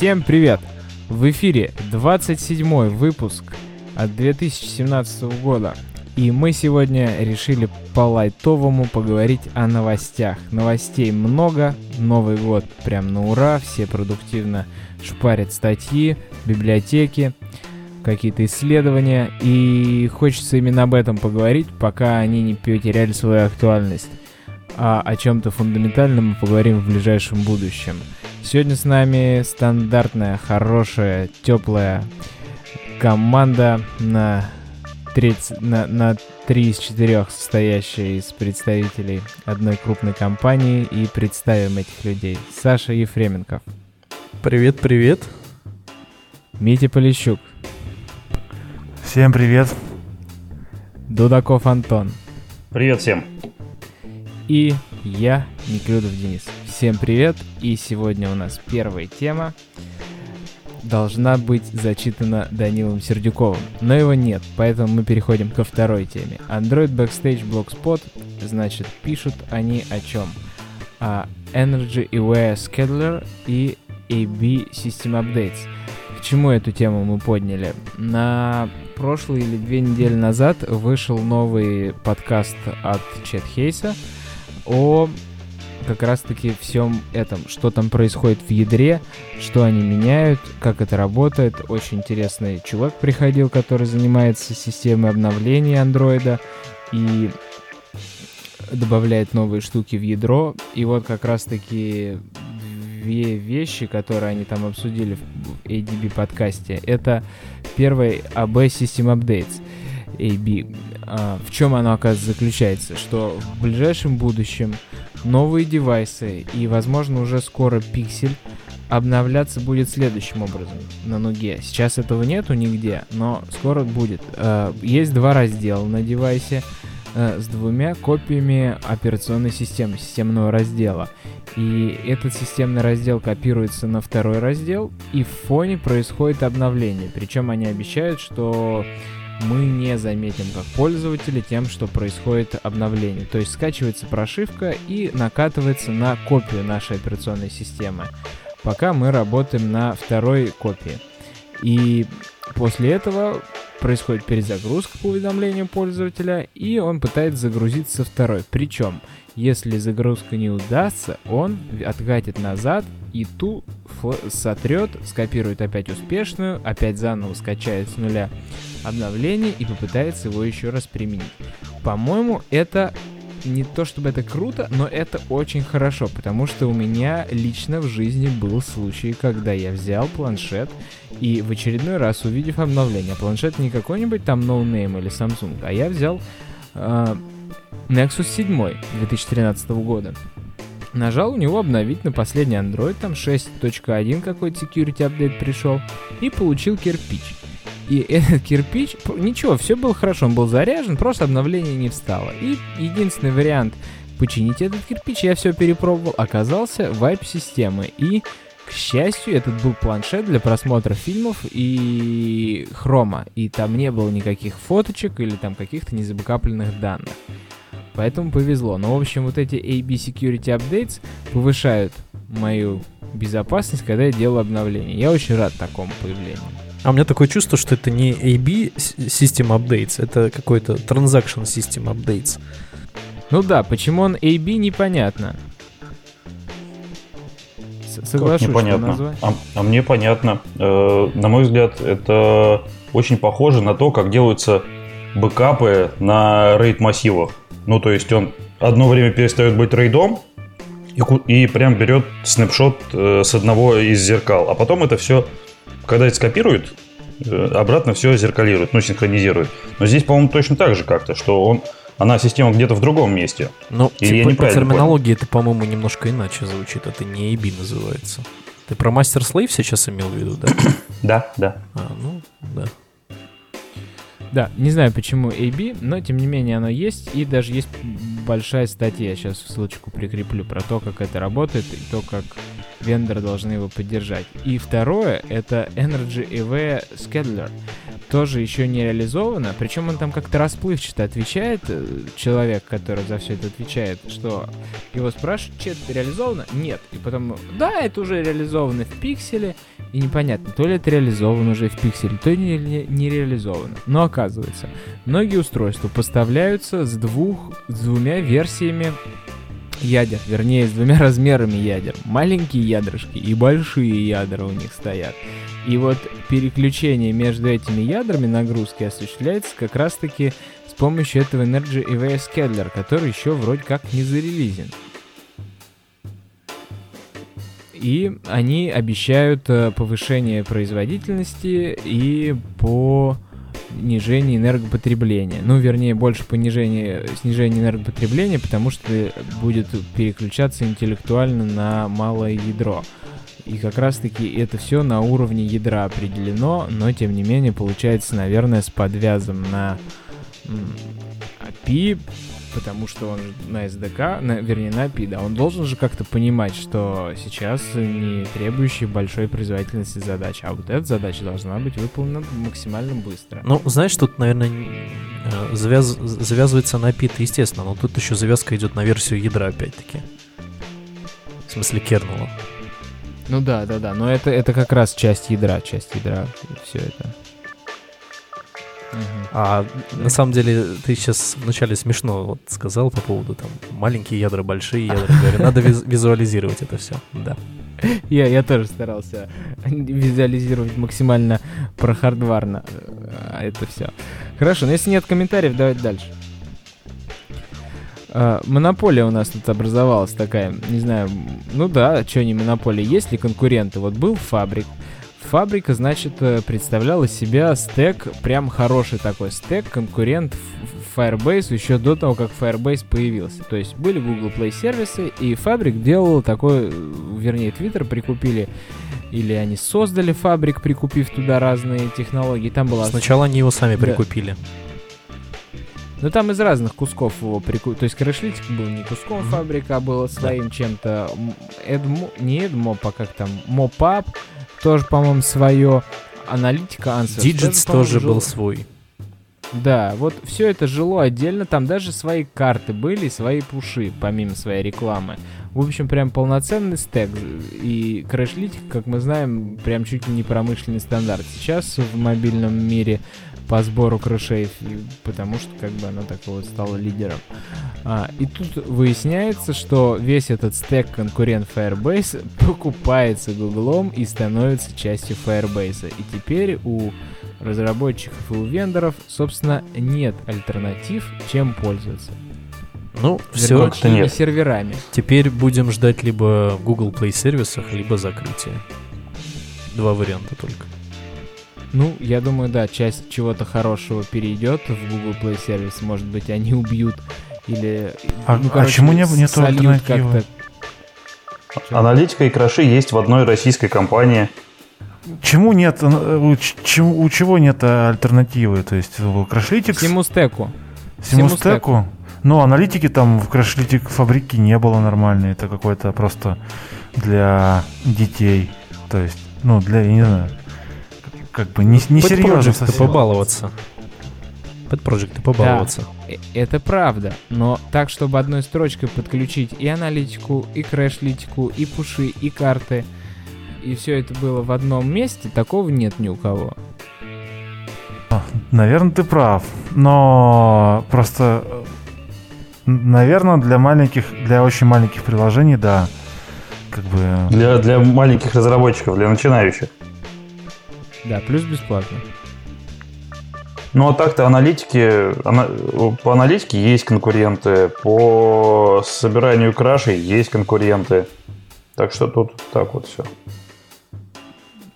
Всем привет! В эфире 27 выпуск от 2017 года. И мы сегодня решили по-лайтовому поговорить о новостях. Новостей много, Новый год прям на ура, все продуктивно шпарят статьи, библиотеки, какие-то исследования. И хочется именно об этом поговорить, пока они не потеряли свою актуальность. А о чем-то фундаментальном мы поговорим в ближайшем будущем. Сегодня с нами стандартная, хорошая, теплая команда на, 30, на, на 3 из 4 состоящая из представителей одной крупной компании и представим этих людей. Саша Ефременков. Привет, привет. Митя Полищук. Всем привет. Дудаков Антон. Привет всем. И я, Неклюдов Денис. Всем привет, и сегодня у нас первая тема должна быть зачитана Данилом Сердюковым, но его нет, поэтому мы переходим ко второй теме. Android Backstage Blogspot, значит, пишут они о чем? О Energy Aware Scheduler и AB System Updates. К чему эту тему мы подняли? На прошлой или две недели назад вышел новый подкаст от Чет Хейса о как раз-таки всем этом, что там происходит в ядре, что они меняют, как это работает. Очень интересный чувак приходил, который занимается системой обновления андроида и добавляет новые штуки в ядро. И вот как раз-таки две вещи, которые они там обсудили в ADB подкасте. Это первый AB System Updates. AB. А, в чем оно, оказывается, заключается? Что в ближайшем будущем новые девайсы и, возможно, уже скоро пиксель обновляться будет следующим образом на ноге. Сейчас этого нету нигде, но скоро будет. А, есть два раздела на девайсе а, с двумя копиями операционной системы, системного раздела. И этот системный раздел копируется на второй раздел, и в фоне происходит обновление. Причем они обещают, что мы не заметим как пользователи тем, что происходит обновление. То есть скачивается прошивка и накатывается на копию нашей операционной системы, пока мы работаем на второй копии. И после этого происходит перезагрузка по уведомлению пользователя, и он пытается загрузиться второй. Причем, если загрузка не удастся, он откатит назад и ту сотрет, скопирует опять успешную, опять заново скачает с нуля обновление и попытается его еще раз применить. По-моему, это не то чтобы это круто, но это очень хорошо, потому что у меня лично в жизни был случай, когда я взял планшет и в очередной раз, увидев обновление, планшет не какой-нибудь там No Name или Samsung, а я взял э, Nexus 7 2013 года. Нажал у него обновить на последний Android, там 6.1 какой-то security update пришел, и получил кирпич. И этот кирпич, ничего, все было хорошо, он был заряжен, просто обновление не встало. И единственный вариант починить этот кирпич, я все перепробовал, оказался вайп системы. И, к счастью, этот был планшет для просмотра фильмов и хрома. И там не было никаких фоточек или там каких-то незабыкапленных данных. Поэтому повезло. Но, в общем, вот эти AB Security Updates повышают мою безопасность, когда я делаю обновление. Я очень рад такому появлению. А у меня такое чувство, что это не AB System Updates, это какой-то Transaction System Updates. Ну да, почему он AB, непонятно. Соглашусь, непонятно. А, а мне понятно. Э, на мой взгляд, это очень похоже на то, как делаются бэкапы на рейд массивах. Ну, то есть он одно время перестает быть рейдом и, и прям берет снапшот э, с одного из зеркал. А потом это все когда это скопирует, э, обратно все зеркалирует, ну, синхронизирует. Но здесь, по-моему, точно так же как-то, что он, она система где-то в другом месте. Ну, типа, по терминологии это, по-моему, немножко иначе звучит. Это не AB называется. Ты про Master Slave сейчас имел в виду, да? Да, да. А, ну, да. Да, не знаю почему AB, но тем не менее оно есть, и даже есть большая статья, сейчас ссылочку прикреплю, про то, как это работает, и то, как вендоры должны его поддержать. И второе, это Energy EV Scheduler. Тоже еще не реализовано, причем он там как-то расплывчато отвечает, э, человек, который за все это отвечает, что его спрашивают, что это реализовано? Нет. И потом, да, это уже реализовано в пикселе, И непонятно, то ли это реализовано уже в пикселе, то ли не, не реализовано. Но оказывается, многие устройства поставляются с двух, с двумя версиями ядер, вернее, с двумя размерами ядер. Маленькие ядрышки и большие ядра у них стоят. И вот переключение между этими ядрами нагрузки осуществляется как раз-таки с помощью этого Energy EVS Scheduler, который еще вроде как не зарелизен. И они обещают э, повышение производительности и по снижение энергопотребления. Ну, вернее, больше понижение, снижение энергопотребления, потому что будет переключаться интеллектуально на малое ядро. И как раз-таки это все на уровне ядра определено, но тем не менее получается, наверное, с подвязом на API, потому что он на SDK, на, вернее на API, да, он должен же как-то понимать, что сейчас не требующие большой производительности задача, а вот эта задача должна быть выполнена максимально быстро. Ну, знаешь, тут, наверное, э, завяз... завязывается на API, естественно, но тут еще завязка идет на версию ядра, опять-таки. В смысле кернела. Ну да, да, да, но это, это как раз часть ядра, часть ядра, все это. А на самом деле ты сейчас вначале смешно вот сказал по поводу там маленькие ядра, большие ядра. Говорю, надо визуализировать это все. Да. Я, я тоже старался визуализировать максимально прохардварно э, это все. Хорошо, но если нет комментариев, давайте дальше. Uh, монополия у нас тут образовалась такая, не знаю, ну да, что не монополия, есть ли конкуренты? Вот был Фабрик, Фабрика, значит, э, представляла себя стек, прям хороший такой стек, конкурент Firebase еще до того, как Firebase появился. То есть были Google Play сервисы, и Фабрик делал такой, э, вернее, Twitter прикупили, или они создали Фабрик, прикупив туда разные технологии. Там была... Сначала они его сами прикупили. Ну там из разных кусков его прикупили. То есть Crashlytic был не куском mm-hmm. фабрика, а было своим да. чем-то. Эдмо... Не Эдмоп, а как там, Мопап тоже, по-моему, свое. Аналитика Answers. Digits тоже, тоже был свой. Да, вот все это жило отдельно, там даже свои карты были, свои пуши, помимо своей рекламы. В общем, прям полноценный стек. И Crashlytic, как мы знаем, прям чуть ли не промышленный стандарт. Сейчас в мобильном мире по сбору крышей, потому что как бы она так вот стала лидером. А, и тут выясняется, что весь этот стек конкурент Firebase покупается Гуглом и становится частью Firebase. И теперь у разработчиков и у вендоров, собственно, нет альтернатив, чем пользоваться. Ну, все как-то нет. серверами. Теперь будем ждать либо Google Play сервисах, либо закрытия. Два варианта только. Ну, я думаю, да, часть чего-то хорошего перейдет в Google Play сервис. Может быть, они убьют или... А, ну, а короче, а чему не, нету альтернативы? Аналитика и краши есть в одной российской компании. Чему нет, э, у, чему, у чего нет альтернативы? То есть Crashlytics... Всему стеку. Всему стеку? Ну, аналитики там в Crashlytic фабрики не было нормальной. Это какой-то просто для детей. То есть, ну, для, я не знаю, как бы не, не серьезно совсем. побаловаться. Под проекты побаловаться. Да, э, это правда, но так, чтобы одной строчкой подключить и аналитику, и крэш-литику, и пуши, и карты, и все это было в одном месте, такого нет ни у кого. Наверное, ты прав, но просто, наверное, для маленьких, для очень маленьких приложений, да, как бы. Для для маленьких разработчиков, для начинающих. Да, плюс бесплатно. Ну, а так-то аналитики, по аналитике есть конкуренты, по собиранию крашей есть конкуренты. Так что тут так вот все.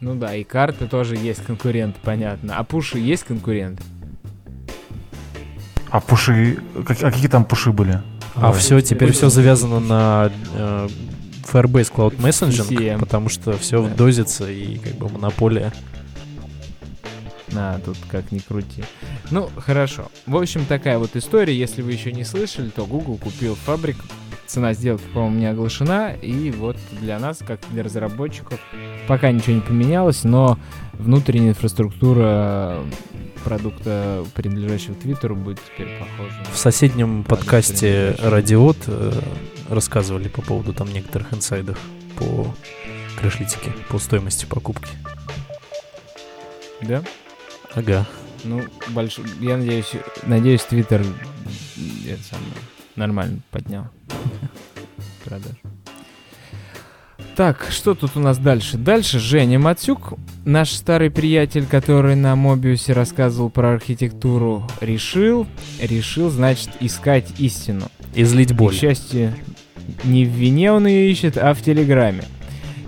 Ну да, и карты тоже есть конкуренты, понятно. А пуши есть конкуренты? А пуши... А какие там пуши были? А все, теперь все завязано на э, Firebase Cloud Messaging, потому что все да. дозится и как бы монополия. А, тут как ни крути. Ну, хорошо. В общем, такая вот история. Если вы еще не слышали, то Google купил фабрик. Цена сделки, по-моему, не оглашена. И вот для нас, как для разработчиков, пока ничего не поменялось, но внутренняя инфраструктура продукта, принадлежащего Твиттеру, будет теперь похожа. В соседнем подкасте Радиот э, рассказывали по поводу там некоторых инсайдов по крэшлитики по стоимости покупки. Да? Ага. Ну, больш... я надеюсь, надеюсь, Твиттер это самое, нормально поднял продаж. Так, что тут у нас дальше? Дальше Женя Мацюк, наш старый приятель, который на Мобиусе рассказывал про архитектуру, решил, решил, значит, искать истину. Излить боль. И, к счастью, не в вине он ее ищет, а в Телеграме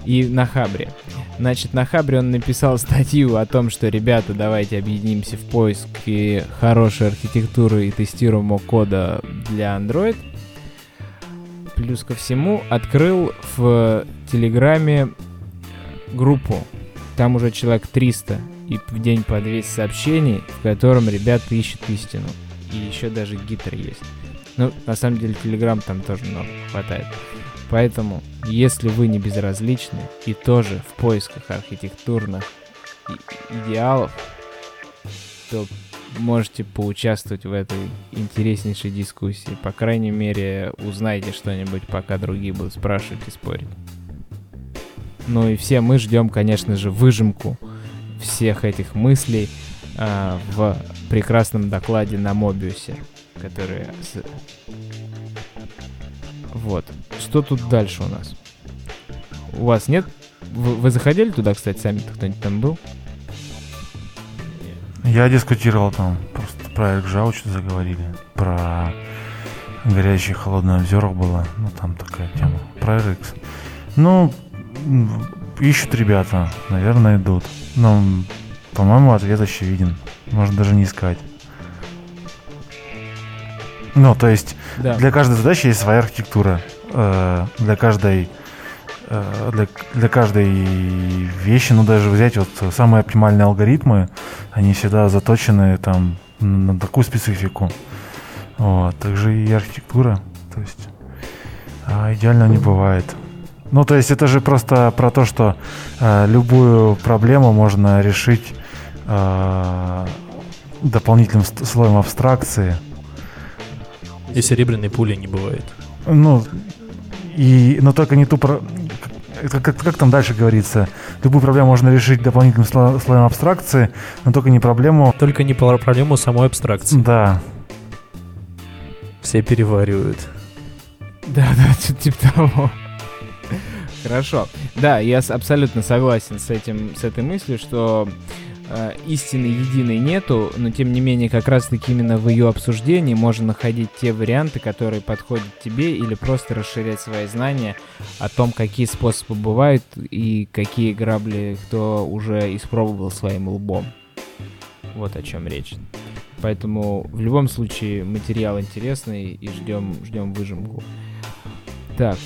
и на Хабре. Значит, на Хабре он написал статью о том, что, ребята, давайте объединимся в поиске хорошей архитектуры и тестируемого кода для Android. Плюс ко всему, открыл в Телеграме группу. Там уже человек 300 и в день по 200 сообщений, в котором ребята ищут истину. И еще даже гитар есть. Ну, на самом деле, Телеграм там тоже много хватает. Поэтому, если вы не безразличны и тоже в поисках архитектурных идеалов, то можете поучаствовать в этой интереснейшей дискуссии. По крайней мере, узнайте что-нибудь, пока другие будут спрашивать и спорить. Ну и все мы ждем, конечно же, выжимку всех этих мыслей э, в прекрасном докладе на Мобиусе, который вот. Что тут дальше у нас? У вас нет? Вы, вы заходили туда, кстати, сами кто-нибудь там был? Я дискутировал там, просто про Экжау что заговорили, про горячий холодный обзорах было, ну там такая тема, про RX. Ну, ищут ребята, наверное, идут. Но, по-моему, ответ очевиден. Можно даже не искать. Ну, то есть да. для каждой задачи есть своя архитектура. Э, для каждой э, для, для каждой вещи, ну даже взять вот самые оптимальные алгоритмы, они всегда заточены там на такую специфику. Вот, также и архитектура. То есть а, идеально не бывает. Ну, то есть это же просто про то, что э, любую проблему можно решить э, дополнительным слоем абстракции. И серебряной пули не бывает. Ну, и, но только не ту... Про... Как, как, как там дальше говорится? Любую проблему можно решить дополнительным сло, слоем абстракции, но только не проблему... Только не проблему самой абстракции. Да. Все переваривают. Да-да, типа того. Хорошо. Да, я абсолютно согласен с этим, с этой мыслью, что э, истины единой нету, но тем не менее как раз-таки именно в ее обсуждении можно находить те варианты, которые подходят тебе, или просто расширять свои знания о том, какие способы бывают и какие грабли кто уже испробовал своим лбом. Вот о чем речь. Поэтому в любом случае материал интересный и ждем, ждем выжимку. Так,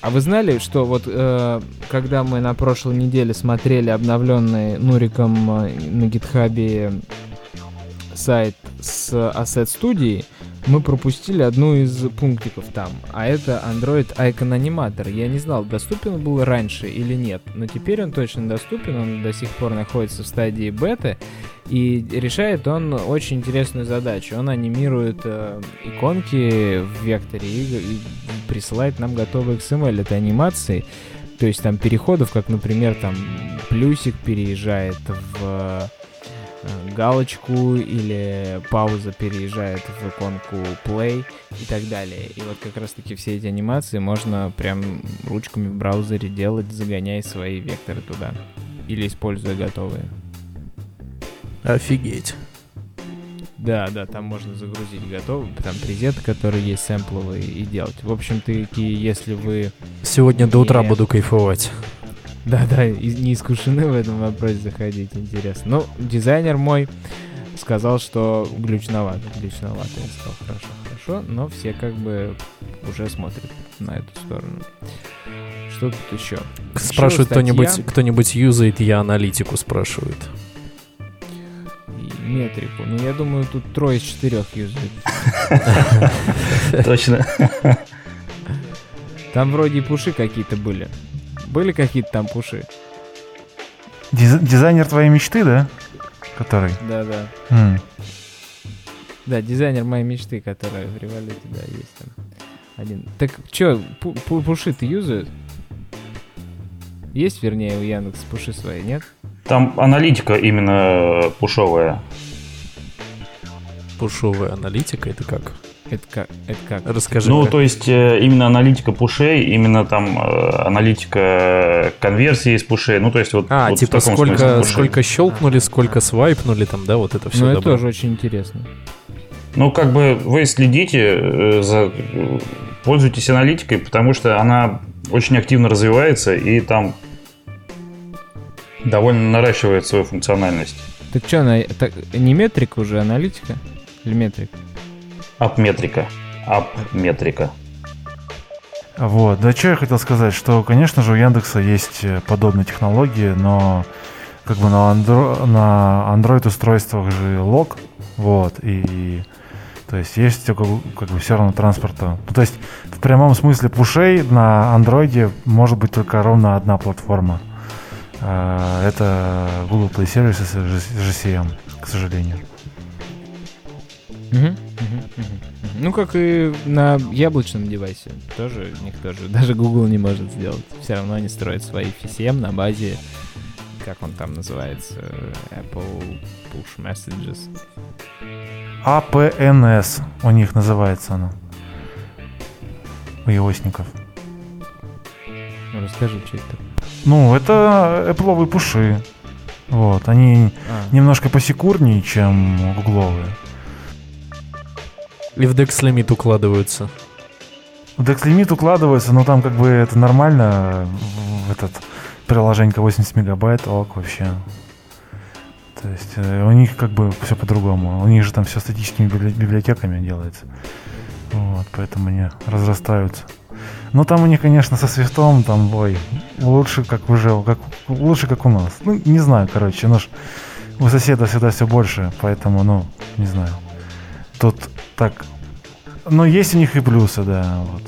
а вы знали, что вот э, когда мы на прошлой неделе смотрели обновленный Нуриком э, на гитхабе сайт с Asset Studio, мы пропустили одну из пунктиков там, а это Android Icon Animator. Я не знал, доступен был раньше или нет, но теперь он точно доступен, он до сих пор находится в стадии беты, и решает он очень интересную задачу. Он анимирует э, иконки в векторе и, и присылает нам готовый XML этой анимации. То есть там переходов, как, например, там плюсик переезжает в Э, галочку или пауза переезжает в иконку play и так далее. И вот как раз таки все эти анимации можно прям ручками в браузере делать, загоняя свои векторы туда. Или используя готовые. Офигеть. Да, да, там можно загрузить готовый, там презеты, которые есть сэмпловые, и делать. В общем, таки, если вы... Сегодня до утра буду кайфовать. Да-да, не искушены в этом вопросе заходить, интересно. Ну, дизайнер мой сказал, что глючновато, глючновато. Я сказал, хорошо, хорошо, но все как бы уже смотрят на эту сторону. Что тут еще? Спрашивает кто-нибудь, кто-нибудь юзает я аналитику, спрашивает. Метрику. Ну, я думаю, тут трое из четырех юзают. Точно. Там вроде и пуши какие-то были. Были какие-то там пуши? Диз- дизайнер твоей мечты, да? Который? Да, да. Да, дизайнер моей мечты, который в революте, да, есть там один. Так чё, пу- пу- пуши ты юзают? Есть, вернее, у Яндекс пуши свои, нет? Там аналитика именно пушовая. Пушовая аналитика, это как? Это как? Это как? Расскажи. Ну, как. то есть э, именно аналитика пушей, именно там э, аналитика конверсии из пушей. Ну, то есть вот. А, вот в типа таком сколько, сколько щелкнули, сколько свайпнули, там, да, вот это все. Ну, это тоже очень интересно. Ну, как бы вы следите э, за пользуйтесь аналитикой, потому что она очень активно развивается и там довольно наращивает свою функциональность. Так что, она так, не метрика уже, аналитика? Или метрика? Апметрика. Апметрика. Вот, да что я хотел сказать, что, конечно же, у Яндекса есть э, подобные технологии, но как бы на, андро... на Android устройствах же лог, вот, и то есть есть как, как бы все равно транспорта. Ну, то есть в прямом смысле пушей на андроиде может быть только ровно одна платформа. А, Это Google Play Services GCM, к сожалению. Угу, угу, угу. Ну, как и на яблочном девайсе. Тоже у них тоже. Даже Google не может сделать. Все равно они строят свои FCM на базе, как он там называется, Apple Push Messages. APNS у них называется оно. У iOSников. Ну, расскажи, что это. Ну, это Apple пуши. Вот, они А, немножко посекурнее, чем гугловые. И в Dex лимит укладываются. В Dex лимит укладывается, но там как бы это нормально. В этот приложение 80 мегабайт, ок, вообще. То есть э, у них как бы все по-другому. У них же там все статическими библи- библиотеками делается. Вот, поэтому они разрастаются. Ну там у них, конечно, со свистом, там, ой, лучше как уже, как, лучше как у нас. Ну, не знаю, короче, ну ж, у соседа всегда все больше, поэтому, ну, не знаю. Тут так, ну, есть у них и плюсы, да, вот.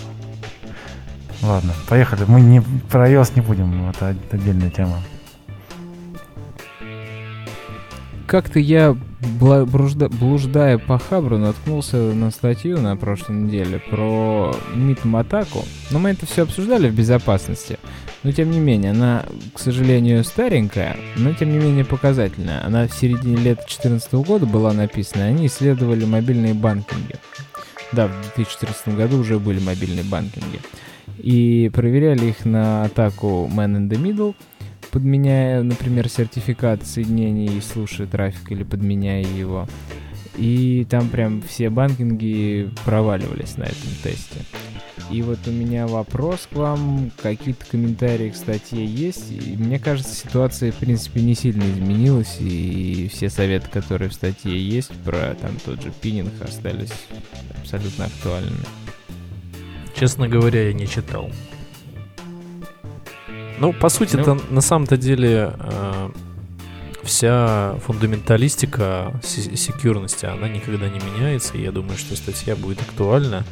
Ладно, поехали. Мы не про iOS не будем, это отдельная тема. Как-то я, бружда- блуждая по Хабру, наткнулся на статью на прошлой неделе про митм-атаку. Но мы это все обсуждали в безопасности. Но тем не менее, она, к сожалению, старенькая, но тем не менее показательная. Она в середине лета 2014 года была написана. Они исследовали мобильные банкинги. Да, в 2014 году уже были мобильные банкинги. И проверяли их на атаку Man in the Middle, подменяя, например, сертификат соединений и слушая трафик или подменяя его. И там прям все банкинги проваливались на этом тесте. И вот у меня вопрос к вам, какие-то комментарии к статье есть. И мне кажется, ситуация, в принципе, не сильно изменилась, и все советы, которые в статье есть про там тот же пининг, остались абсолютно актуальными. Честно говоря, я не читал. Ну, по сути, это на самом-то деле э, вся фундаменталистика се- секьюрности, она никогда не меняется. И я думаю, что статья будет актуальна.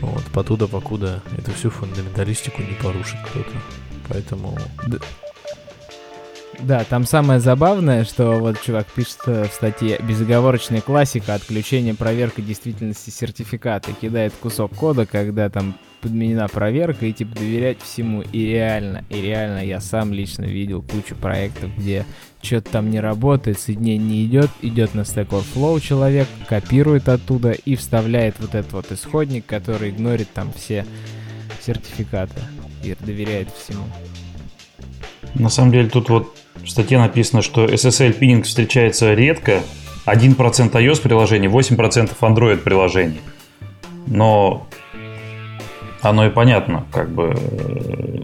Вот, потуда, покуда эту всю фундаменталистику не порушит кто-то. Поэтому... Да, там самое забавное, что вот чувак пишет э, в статье «Безоговорочная классика отключения проверка действительности сертификата». Кидает кусок кода, когда там подменена проверка, и типа доверять всему. И реально, и реально я сам лично видел кучу проектов, где что-то там не работает, соединение не идет, идет на Stack Overflow человек, копирует оттуда и вставляет вот этот вот исходник, который игнорит там все сертификаты и доверяет всему. На самом деле тут вот в статье написано, что SSL пининг встречается редко. 1% iOS приложений, 8% Android приложений. Но оно и понятно, как бы э,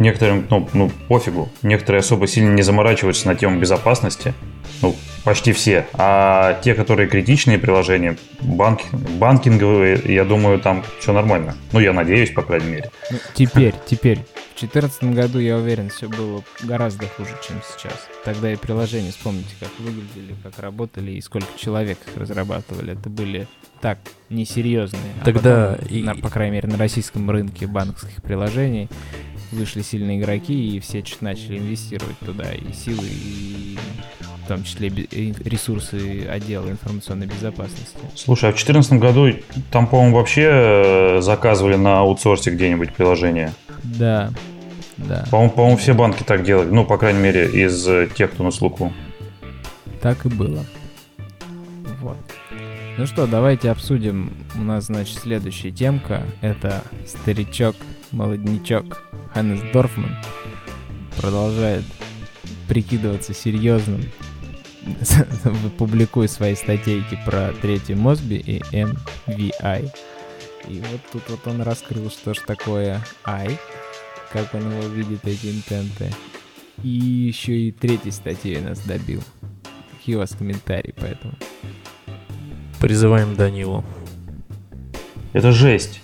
некоторым, ну, ну, пофигу. Некоторые особо сильно не заморачиваются на тему безопасности. Ну, почти все. А те, которые критичные приложения, банк, банкинговые, я думаю, там все нормально. Ну, я надеюсь, по крайней мере. Ну, теперь, теперь. В 2014 году, я уверен, все было гораздо хуже, чем сейчас. Тогда и приложения, вспомните, как выглядели, как работали и сколько человек их разрабатывали. Это были так несерьезные. А Тогда потом, и- на- по крайней мере, на российском рынке банковских приложений вышли сильные игроки, и все начали инвестировать туда и силы, и в том числе ресурсы отдела информационной безопасности. Слушай, а в 2014 году там, по-моему, вообще э, заказывали на аутсорсе где-нибудь приложение. Да. Да. По-моему, по все банки так делали. Ну, по крайней мере, из э, тех, кто на слуху. Так и было. Вот. Ну что, давайте обсудим. У нас, значит, следующая темка. Это старичок, молодничок Ханнес Дорфман продолжает прикидываться серьезным публикуя свои статейки про третий Мосби и MVI. И вот тут вот он раскрыл, что ж такое I, как он его видит, эти интенты. И еще и третьей статьей нас добил. Какие у вас комментарии по этому? Призываем Данилу. Это жесть.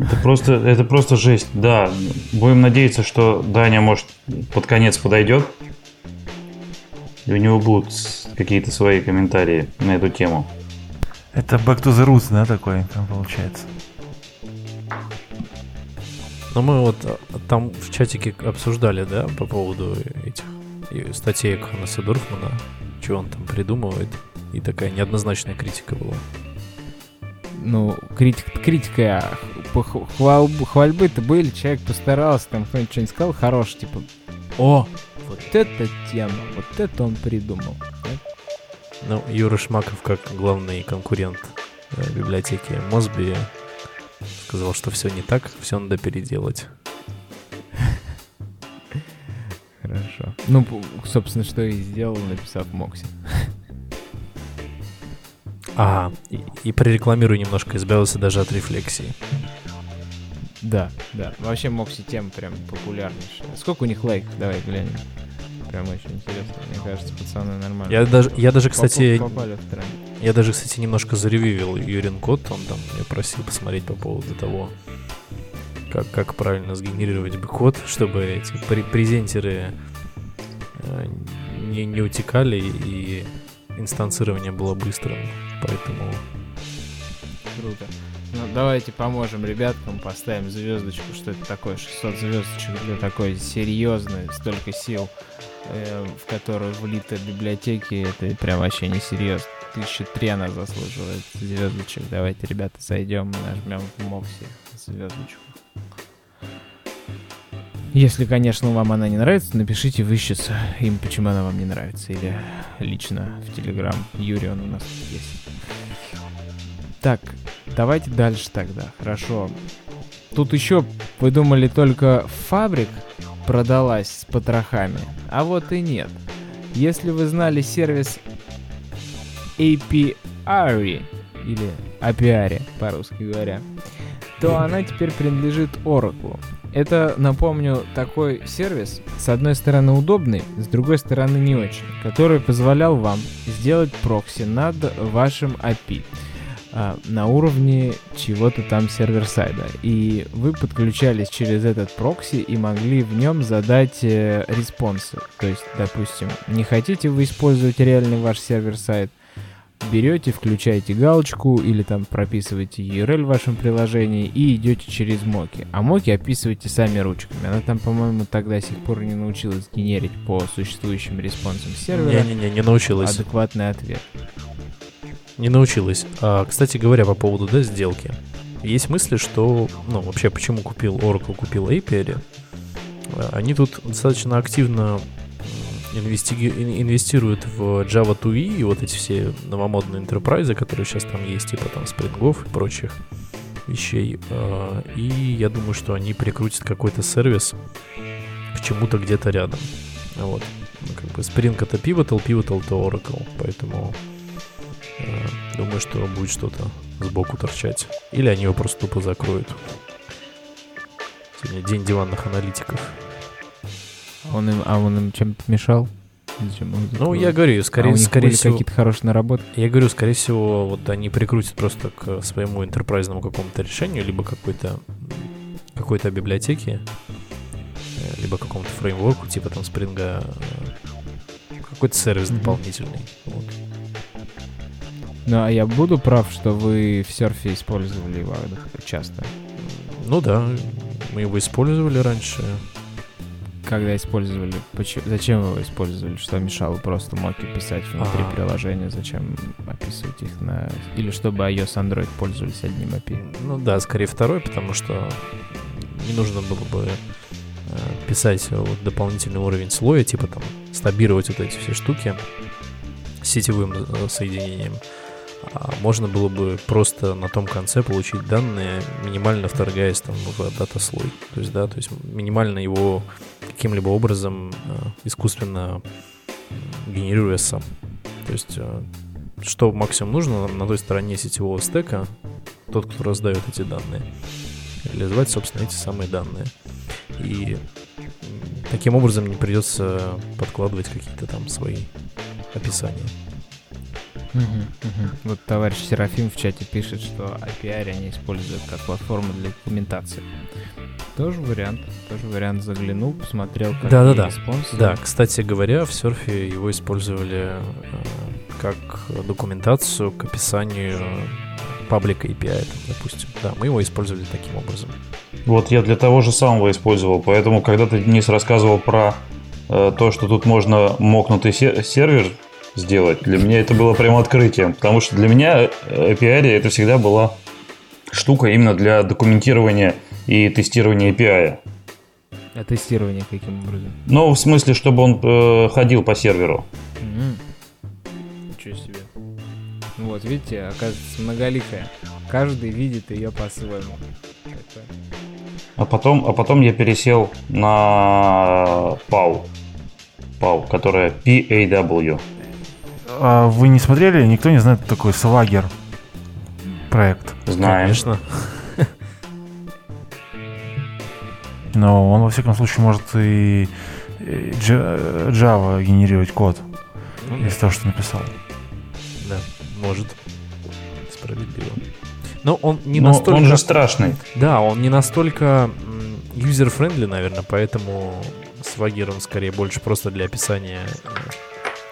Это просто, это просто жесть, да. Будем надеяться, что Даня, может, под конец подойдет. И у него будут какие-то свои комментарии на эту тему. Это back to the roots, да, такой там получается? Ну, мы вот а, там в чатике обсуждали, да, по поводу этих статей Ханнеса Дорфмана, что он там придумывает. И такая неоднозначная критика была. Ну, критика, критика, хвал, хвальбы-то были, человек постарался, там кто-нибудь что-нибудь сказал, хорош, типа, о, вот эта тема, вот это он придумал. Да? Ну, Юра Шмаков, как главный конкурент э, библиотеки Мосби, сказал, что все не так, все надо переделать. Хорошо. Ну, собственно, что и сделал, написав Мокси. А, и, и прорекламирую немножко, избавился даже от рефлексии. Да, да. Вообще Мокси тема прям популярнейшая. Сколько у них лайков? Давай глянем прям очень интересно. Мне кажется, пацаны нормально. Я даже, я даже, кстати, попали в тренд. я даже, кстати, немножко заревивил Юрин код. Он там меня просил посмотреть по поводу того, как, как правильно сгенерировать бы код, чтобы эти презентеры э, не, не утекали и инстанцирование было быстрым. Поэтому... Круто. Ну, давайте поможем ребяткам, поставим звездочку, что это такое, 600 звездочек для такой серьезной, столько сил э, в которую влиты библиотеки, это прям вообще не серьезно. Тысяча три она заслуживает звездочек. Давайте, ребята, зайдем, нажмем в Мокси звездочку. Если, конечно, вам она не нравится, напишите выщется им, почему она вам не нравится. Или лично в Телеграм. Юрий, он у нас есть. Так, давайте дальше тогда. Хорошо. Тут еще вы думали только фабрик продалась с потрохами. А вот и нет. Если вы знали сервис API, или API по-русски говоря, то она теперь принадлежит Oracle. Это, напомню, такой сервис, с одной стороны удобный, с другой стороны не очень, который позволял вам сделать прокси над вашим API а, на уровне чего-то там сервер-сайда. И вы подключались через этот прокси и могли в нем задать э, респонсы. То есть, допустим, не хотите вы использовать реальный ваш server-side, берете, включаете галочку или там прописываете URL в вашем приложении и идете через моки. А моки описываете сами ручками. Она там, по-моему, тогда до сих пор не научилась генерить по существующим респонсам сервера. Не-не-не, не научилась. Адекватный ответ. Не научилась. А, кстати говоря, по поводу да, сделки. Есть мысли, что, ну, вообще, почему купил Oracle, купил Apiary. А, они тут достаточно активно инвестируют в Java 2E и вот эти все новомодные enterprise, которые сейчас там есть, типа там спрингов и прочих вещей. А, и я думаю, что они прикрутят какой-то сервис к чему-то где-то рядом. Вот. Ну, как бы Spring это Pivotal, Pivotal это Oracle, поэтому думаю, что будет что-то сбоку торчать. Или они его просто тупо закроют. Сегодня день диванных аналитиков. Он им, а он им чем-то мешал? Зачем ну, я говорю, скорее, а скорее всего... какие-то хорошие наработки? Я говорю, скорее всего, вот они прикрутят просто к своему интерпрайзному какому-то решению, либо какой-то какой-то библиотеке, э, либо какому-то фреймворку, типа там спринга, э, какой-то сервис mm-hmm. дополнительный. Вот. Ну, а я буду прав, что вы в серфе использовали его часто? Ну да, мы его использовали раньше. Когда использовали? Почему, зачем вы его использовали? Что мешало просто моки писать внутри а. приложения? Зачем описывать их на... Или чтобы iOS Android пользовались одним API? Ну да, скорее второй, потому что не нужно было бы написать вот дополнительный уровень слоя, типа там стабировать вот эти все штуки сетевым э, соединением, можно было бы просто на том конце получить данные, минимально вторгаясь там в дата-слой. То есть, да, то есть минимально его каким-либо образом э, искусственно генерируя сам. То есть, э, что максимум нужно на той стороне сетевого стека, тот, кто раздает эти данные, реализовать, собственно, эти самые данные. И таким образом не придется подкладывать какие-то там свои описания. Угу, угу. Вот товарищ Серафим в чате пишет, что API они используют как платформу для документации. Тоже вариант, тоже вариант заглянул, посмотрел, как да, да, да. Да, кстати говоря, в серфе его использовали э, как документацию к описанию паблика API, допустим. Да, мы его использовали таким образом. Вот я для того же самого использовал, поэтому когда ты, Денис, рассказывал про э, то, что тут можно мокнутый сервер сделать. Для меня это было прям открытием, потому что для меня э, API это всегда была штука именно для документирования и тестирования API. А тестирование каким образом? Ну, в смысле, чтобы он э, ходил по серверу. Mm-hmm. Ничего себе. Вот, видите, оказывается, многоликая. Каждый видит ее по-своему. А потом, а потом я пересел на PAW. PAW, которая PAW. А вы не смотрели? Никто не знает, кто такой Swagger проект. Знаем. Конечно. Но он, во всяком случае, может и Java генерировать код ну, из того, что написал. Да, может. Справедливо. Но он не Но настолько... он же страшный. Да, он не настолько user-friendly, наверное, поэтому Swagger он скорее больше просто для описания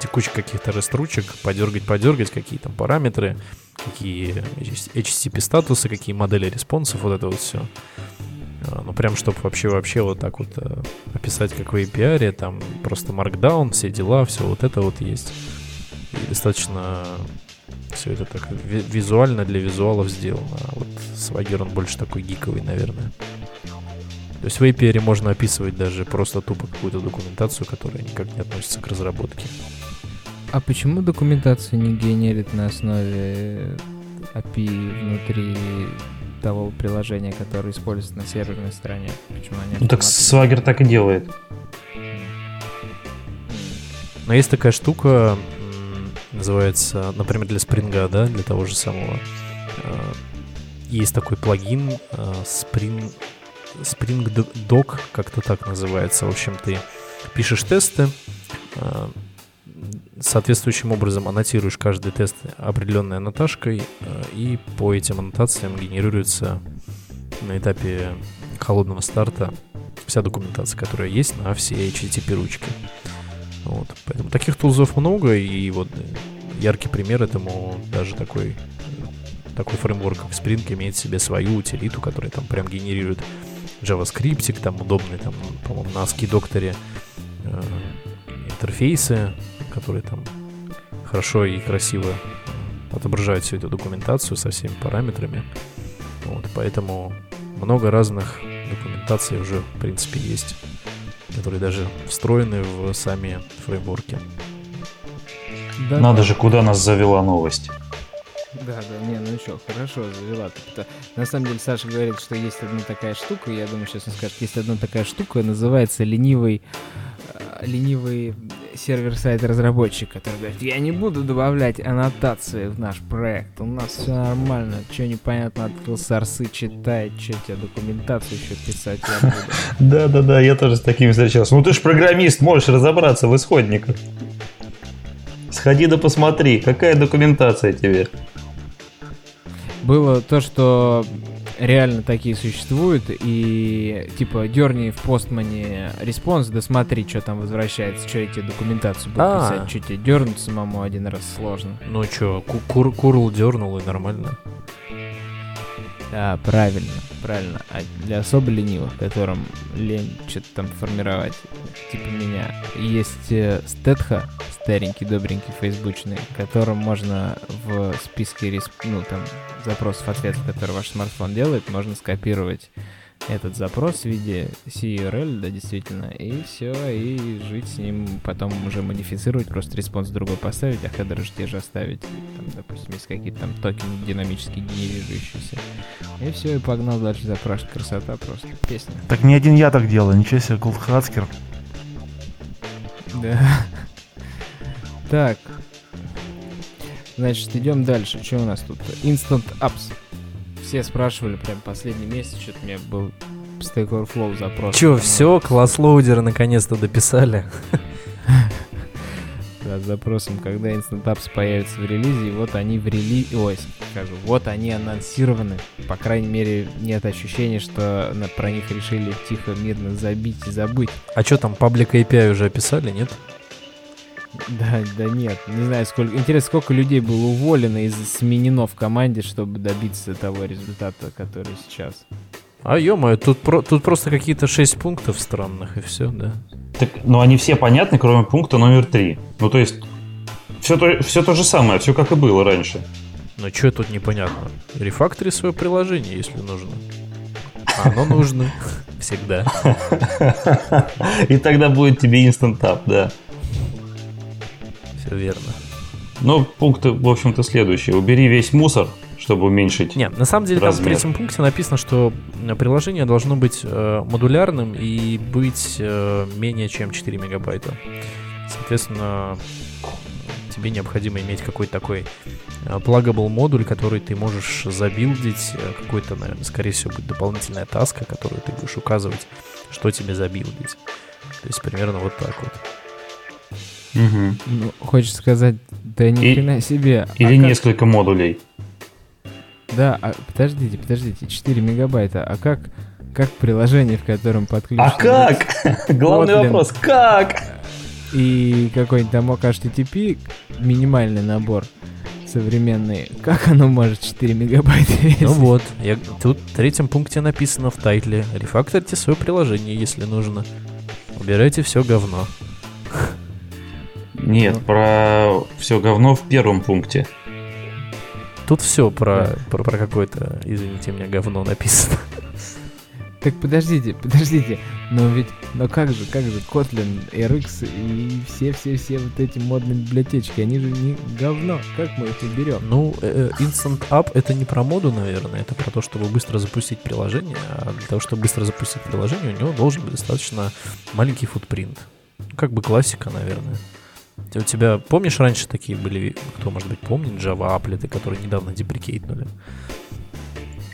текущих каких-то REST ручек, подергать, подергать, какие там параметры, какие HTTP статусы, какие модели респонсов, вот это вот все. А, ну, прям, чтобы вообще-вообще вот так вот э, описать, как в API, там просто Markdown, все дела, все вот это вот есть. И достаточно все это так визуально для визуалов сделано. А вот Swagger, он больше такой гиковый, наверное. То есть в API можно описывать даже просто тупо какую-то документацию, которая никак не относится к разработке. А почему документацию не генерит на основе API внутри того приложения, которое используется на серверной стороне? Почему они ну так Swagger так и делает. Но есть такая штука, называется, например, для Spring, да, для того же самого. А, есть такой плагин а, Spring, Spring Doc, как-то так называется. В общем, ты пишешь тесты, а, соответствующим образом аннотируешь каждый тест определенной аннотажкой, э, и по этим аннотациям генерируется на этапе холодного старта вся документация, которая есть на все HTTP ручки. Вот. Поэтому таких тулзов много, и вот яркий пример этому даже такой такой фреймворк, как Spring, имеет в себе свою утилиту, которая там прям генерирует JavaScript, там удобный, там, по-моему, на ASCII-докторе э, интерфейсы, которые там хорошо и красиво отображают всю эту документацию со всеми параметрами. Вот, поэтому много разных документаций уже, в принципе, есть, которые даже встроены в сами фреймворки. Да, Надо да. же, куда нас завела новость. Да, да, не, ну что, хорошо, завела. -то. На самом деле Саша говорит, что есть одна такая штука, я думаю, сейчас он скажет, есть одна такая штука, называется ленивый, э, ленивый сервер-сайт разработчик, который говорит, я не буду добавлять аннотации в наш проект, у нас все нормально, что непонятно, открыл сорсы, читает, что тебе документацию еще писать. Да-да-да, я тоже с такими встречался. Ну ты же программист, можешь разобраться в исходниках. Сходи да посмотри, какая документация тебе. Было то, что реально такие существуют, и типа дерни в постмане response, да смотри, что там возвращается, что эти документацию будут а. писать, что тебе дернуть самому один раз сложно. Ну что, cur curl дернул и нормально. Да, правильно, правильно. А для особо ленивых, которым лень что-то там формировать, типа меня, есть э, Stetho, старенький, добренький, фейсбучный, которым можно в списке, ну, там, запросов, ответов, которые ваш смартфон делает, можно скопировать этот запрос в виде cURL, да, действительно, и все, и жить с ним, потом уже модифицировать, просто response другой поставить, а хедеры те же оставить, там, допустим, есть какие-то там токены динамически генерирующиеся. И все, и погнал дальше запрашивать. Красота просто. Песня. Так не один я так делаю, ничего себе, кулхацкер. Да. Так. Значит, идем дальше. Что у нас тут? Instant Apps все спрашивали прям последний месяц, что-то у меня был Stack Overflow запрос. Че, все, класс лоудера наконец-то дописали? Да, с запросом, когда Instant Apps появится в релизе, и вот они в релизе, ой, скажу, вот они анонсированы. По крайней мере, нет ощущения, что на, про них решили тихо, мирно забить и забыть. А что там, паблик API уже описали, нет? Да, да нет, не знаю, сколько. Интересно, сколько людей было уволено и сменено в команде, чтобы добиться того результата, который сейчас. А ё тут, про, тут просто какие-то шесть пунктов странных, и все, да. Так, ну они все понятны, кроме пункта номер три. Ну то есть, все то, все то же самое, все как и было раньше. Ну что тут непонятно? Рефактори свое приложение, если нужно. А оно нужно. Всегда. И тогда будет тебе Tap, да все верно. Ну, пункты, в общем-то, следующие. Убери весь мусор, чтобы уменьшить Нет, на самом деле размер. там в третьем пункте написано, что приложение должно быть э, модулярным и быть э, менее чем 4 мегабайта. Соответственно, тебе необходимо иметь какой-то такой плагабл э, модуль, который ты можешь забилдить, э, какой-то, наверное, скорее всего, будет дополнительная таска, которую ты будешь указывать, что тебе забилдить. То есть примерно вот так вот. Угу. Ну, хочешь сказать, да ни хрена себе. А или а несколько как... модулей. Да, а, подождите, подождите, 4 мегабайта. А как, как приложение, в котором подключено... А как? Главный Kotlin, вопрос, как? И какой-нибудь там HTTP, минимальный набор современный, как оно может 4 мегабайта весить? Ну вот, я, тут в третьем пункте написано в тайтле. Рефакторите свое приложение, если нужно. Убирайте все говно. Нет, ну. про все говно в первом пункте. Тут все про, да. про, про какое-то, извините меня, говно написано. Так подождите, подождите, но ведь, но как же, как же Kotlin, RX и все-все-все вот эти модные библиотечки, они же не говно, как мы их уберем? Ну, э, э, Instant App это не про моду, наверное, это про то, чтобы быстро запустить приложение, а для того, чтобы быстро запустить приложение, у него должен быть достаточно маленький футпринт. Как бы классика, наверное. У тебя, помнишь, раньше такие были, кто, может быть, помнит, Java аплеты, которые недавно деприкейтнули?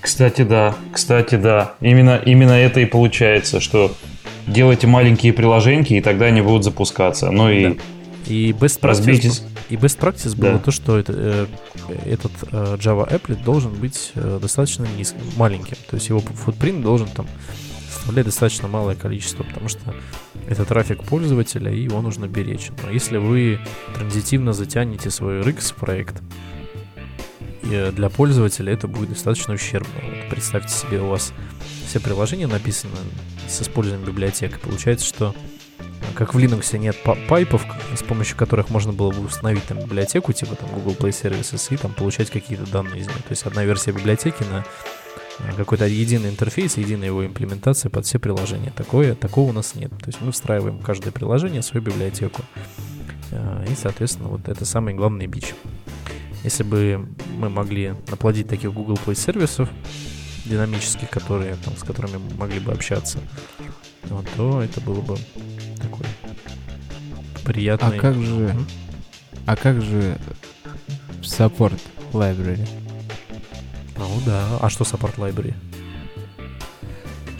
Кстати, да. Кстати, да. Именно, именно это и получается, что делайте маленькие приложеньки, и тогда они будут запускаться. Ну и... Да. И best practice, и best practice было да. то, что это, э, этот э, Java applet должен быть э, достаточно низким, маленьким. То есть его footprint должен там составлять достаточно малое количество, потому что это трафик пользователя, и его нужно беречь. Но если вы транзитивно затянете свой RX проект, и для пользователя это будет достаточно ущербно. Вот представьте себе, у вас все приложения написаны с использованием библиотек. Получается, что как в Linux нет пайпов, с помощью которых можно было бы установить там библиотеку, типа там Google Play Services, и там получать какие-то данные из нее. То есть одна версия библиотеки на Э, какой-то единый интерфейс, единая его имплементация под все приложения. Такое, такого у нас нет. То есть мы встраиваем каждое приложение в свою библиотеку. Э, и, соответственно, вот это самый главный бич. Если бы мы могли наплодить таких Google Play сервисов динамических, которые, там, с которыми мы могли бы общаться, вот, то это было бы такой приятный... А как же... А как же support library? Ну да. А что Support Library?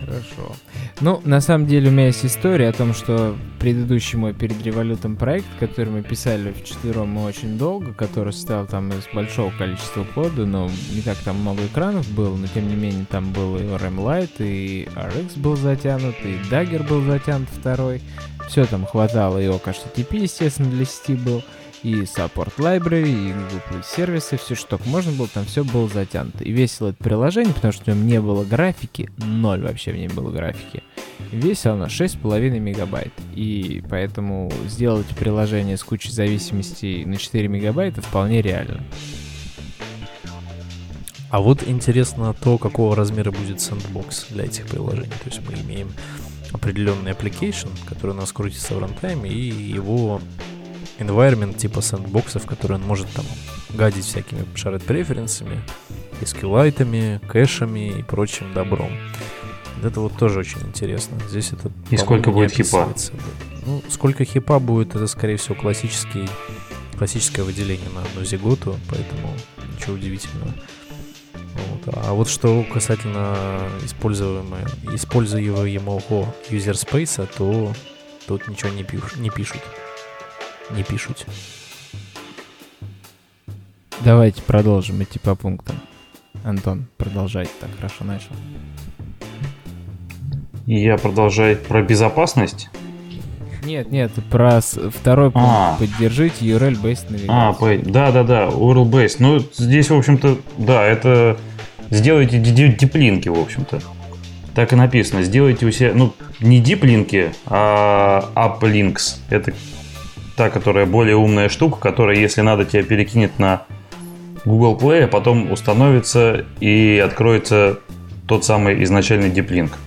Хорошо. Ну, на самом деле у меня есть история о том, что предыдущий мой перед револютом проект, который мы писали в четвером мы очень долго, который состоял там из большого количества кода, но не так там много экранов было, но тем не менее там был и ORM Lite, и RX был затянут, и Dagger был затянут второй. Все там хватало, и OKHTTP, естественно, для сети был и Support Library, и Google Play сервисы, все, что можно было, там все было затянуто. И весело это приложение, потому что в нем не было графики, ноль вообще в ней было графики. Весило оно 6,5 мегабайт. И поэтому сделать приложение с кучей зависимостей на 4 мегабайта вполне реально. А вот интересно то, какого размера будет сэндбокс для этих приложений. То есть мы имеем определенный application, который у нас крутится в рантайме, и его environment типа сэндбоксов, который он может там гадить всякими shared преференсами, SQLite, кэшами и прочим добром. Это вот тоже очень интересно. Здесь это... И сколько будет хипа? Ну, сколько хипа будет, это, скорее всего, классический, классическое выделение на одну зиготу, поэтому ничего удивительного. Вот. А вот что касательно используемого, используемого user space, то тут ничего не, пиш, не пишут. Не пишут. Давайте продолжим идти по пунктам. Антон, продолжайте, так хорошо начал. Я продолжаю про безопасность. Нет, нет, про второй пункт а. поддержите URL-based навигацию. А, по... да, да, да, URL-based. Ну, здесь, в общем-то, да, это сделайте диплинки, в общем-то. Так и написано. Сделайте у себя, ну, не диплинки, а uplinks. Это та, которая более умная штука, которая, если надо, тебя перекинет на Google Play, а потом установится и откроется тот самый изначальный диплинк.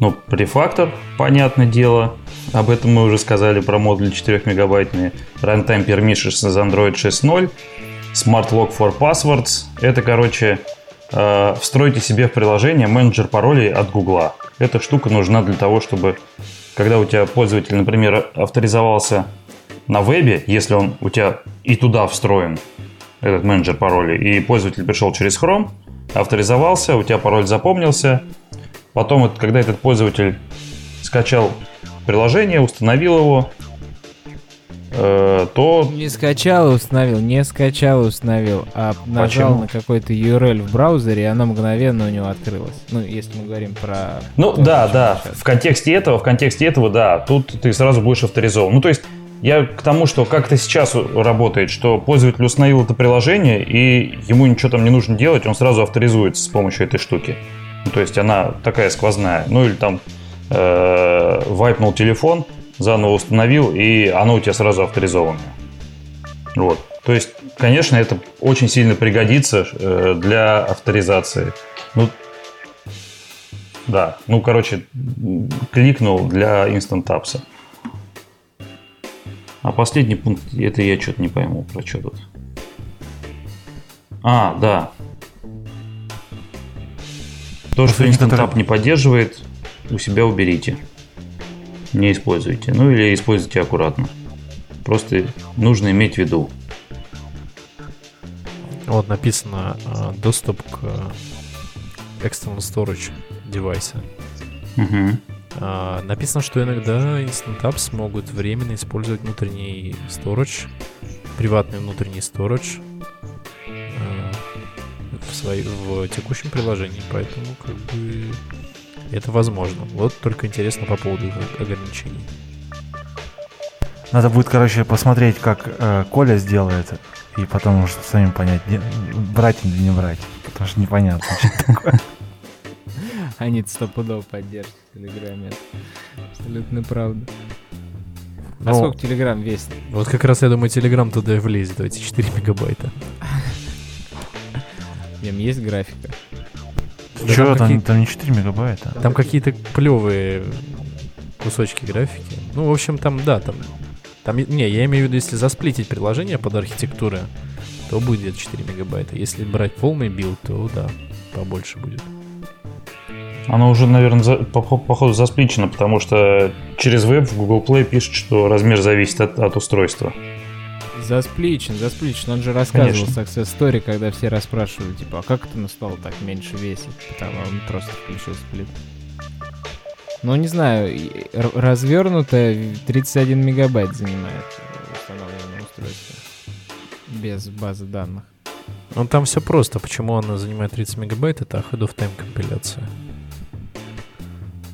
Ну, префактор, понятное дело. Об этом мы уже сказали про модуль 4 мегабайтные. Runtime Permissions из Android 6.0. Smart Lock for Passwords. Это, короче, э, встройте себе в приложение менеджер паролей от Google. Эта штука нужна для того, чтобы, когда у тебя пользователь, например, авторизовался на вебе, если он у тебя и туда встроен, этот менеджер паролей, и пользователь пришел через Chrome, авторизовался, у тебя пароль запомнился, Потом, когда этот пользователь скачал приложение, установил его, то... Не скачал и установил, не скачал и установил, а нажал Почему? на какой-то URL в браузере, и оно мгновенно у него открылось. Ну, если мы говорим про... Ну, то, да, да, сейчас. в контексте этого, в контексте этого, да, тут ты сразу будешь авторизован. Ну, то есть, я к тому, что как это сейчас работает, что пользователь установил это приложение, и ему ничего там не нужно делать, он сразу авторизуется с помощью этой штуки. Ну, то есть она такая сквозная. Ну или там э, вайпнул телефон, заново установил, и оно у тебя сразу авторизованное. Вот. То есть, конечно, это очень сильно пригодится э, для авторизации. Ну, да, ну, короче, кликнул для Instant Apps. А последний пункт, это я что-то не пойму, про что тут. А, да, то, что Instant App не поддерживает, у себя уберите. Не используйте. Ну или используйте аккуратно. Просто нужно иметь в виду. Вот написано э, доступ к external storage девайса. Угу. написано, что иногда Instant Apps могут временно использовать внутренний storage, приватный внутренний storage в, своей, в текущем приложении, поэтому как бы это возможно. Вот только интересно по поводу ограничений. Надо будет, короче, посмотреть, как э, Коля сделает, и потом уже самим понять, брать или не брать. Потому что непонятно, что такое. Они стопудово поддержат в Телеграме. Абсолютно правда. А сколько Телеграм весит? Вот как раз я думаю, Телеграм туда и влезет, эти 4 мегабайта. В нем есть графика. Че, там, там, там не 4 мегабайта. Там какие-то плевые кусочки графики. Ну, в общем, там, да, там... там не, я имею в виду, если засплитить приложение под архитектуры, то будет где-то 4 мегабайта. Если брать полный билд, то да, побольше будет. Оно уже, наверное, за, по, походу заспличено, потому что через веб в Google Play пишет, что размер зависит от, от устройства. Заспличен, заспличен. Он же рассказывал Конечно. Success Story, когда все расспрашивали, типа, а как это на стол так меньше весит? Потому он просто включил сплит. Ну, не знаю, развернутое 31 мегабайт занимает установленное устройство. Без базы данных. Ну, там все просто. Почему она занимает 30 мегабайт? Это ahead of time компиляция.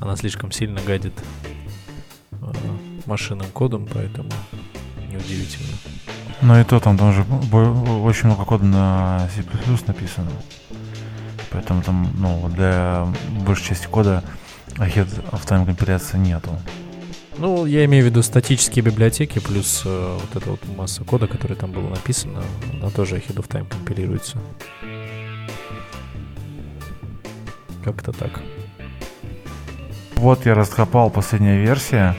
Она слишком сильно гадит э, машинным кодом, поэтому неудивительно. Ну и то там, там же очень много кода на C++ написано. Поэтому там, ну, для большей части кода ahead of time компиляции нету. Ну, я имею в виду статические библиотеки, плюс э, вот эта вот масса кода, которая там была написана, она тоже ahead of time компилируется. Как-то так. Вот я раскопал последняя версия.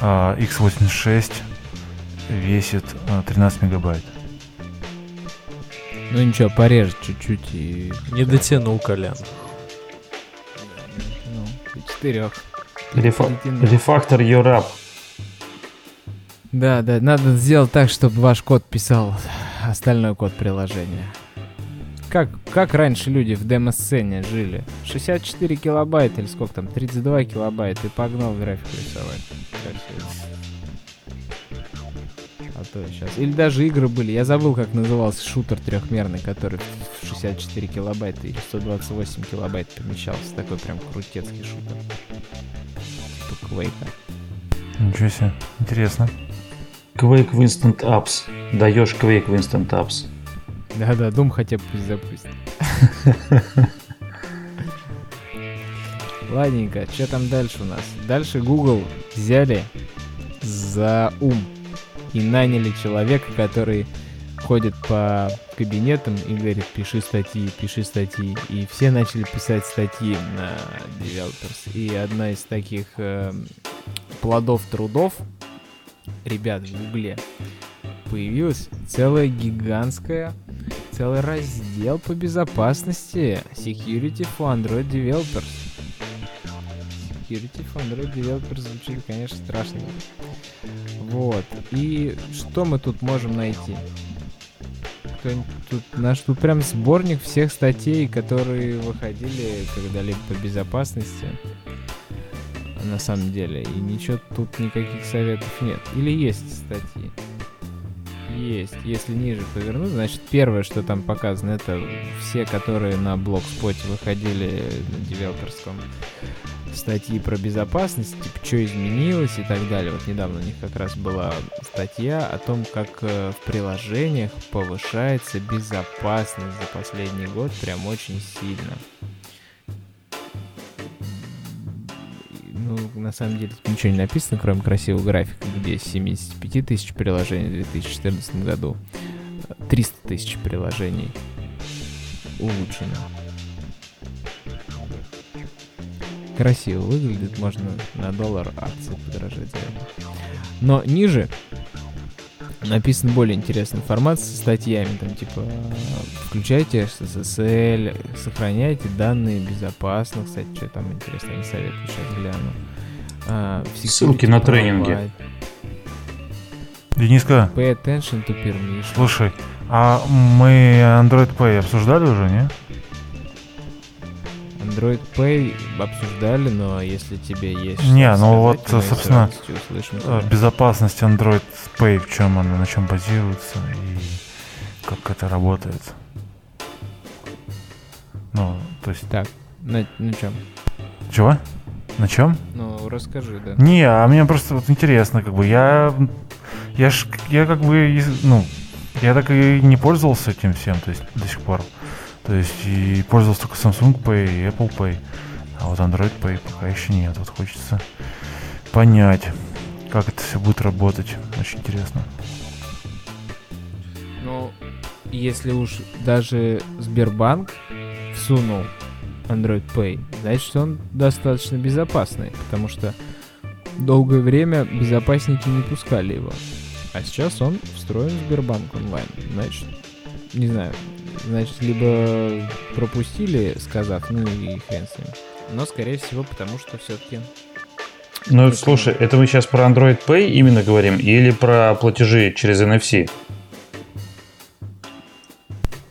x86 весит 13 мегабайт. Ну ничего, порежь чуть-чуть и... Не дотянул Колян. Ну, четырех. Рефа... Рефактор Europe. Да, да, надо сделать так, чтобы ваш код писал остальной код приложения. Как, как раньше люди в демо-сцене жили? 64 килобайта или сколько там, 32 килобайта и погнал графику рисовать. А то сейчас. Или даже игры были. Я забыл, как назывался шутер трехмерный, который в 64 килобайта или 128 килобайт помещался. Такой прям крутецкий шутер. Типа Квейка. Ничего себе. Интересно. Quake в Instant Apps. Даешь Quake в Instant Apps. Да-да, Doom хотя бы пусть запустит. Ладненько, что там дальше у нас? Дальше Google взяли за ум и наняли человека, который ходит по кабинетам и говорит, пиши статьи, пиши статьи. И все начали писать статьи на Developers. И одна из таких э, плодов трудов ребят в Гугле появилась целая гигантская, целый раздел по безопасности Security for Android Developers. Security for Android Developers звучит, конечно, страшно. Вот. И что мы тут можем найти? Тут, наш тут прям сборник всех статей, которые выходили когда-либо по безопасности на самом деле. И ничего тут никаких советов нет. Или есть статьи? Есть. Если ниже повернуть, значит, первое, что там показано, это все, которые на блогспоте выходили на девелоперском статьи про безопасность, типа, что изменилось и так далее. Вот недавно у них как раз была статья о том, как э, в приложениях повышается безопасность за последний год прям очень сильно. ну, на самом деле тут ничего не написано, кроме красивого графика, где с 75 тысяч приложений в 2014 году 300 тысяч приложений улучшено. Красиво выглядит, можно на доллар акции подорожать за это. Но ниже написана более интересная информация со статьями, там типа включайте SSL, сохраняйте данные безопасно, кстати, что там интересно, не советую, сейчас гляну. А, Ссылки на тренинги. Дениска. Pay attention to permission. Слушай, а мы Android Pay обсуждали уже, не? Android Pay обсуждали, но если тебе есть... Не, ну вот, собственно, э, безопасность Android Pay, в чем она, на чем базируется и как это работает. Ну, то есть... Так, на, на чем? Чего? На чем? Ну, расскажи, да. Не, а мне просто вот интересно, как бы я... Я ж, я как бы, ну, я так и не пользовался этим всем, то есть до сих пор. То есть и пользовался только Samsung Pay и Apple Pay. А вот Android Pay пока еще нет. Вот хочется понять, как это все будет работать. Очень интересно. Ну, если уж даже Сбербанк всунул Android Pay, значит он достаточно безопасный, потому что долгое время безопасники не пускали его. А сейчас он встроен в Сбербанк онлайн. Значит, не знаю, значит, либо пропустили, сказав, ну и хрен с ним. Но, скорее всего, потому что все-таки... Ну, это... слушай, это мы сейчас про Android Pay именно говорим или про платежи через NFC?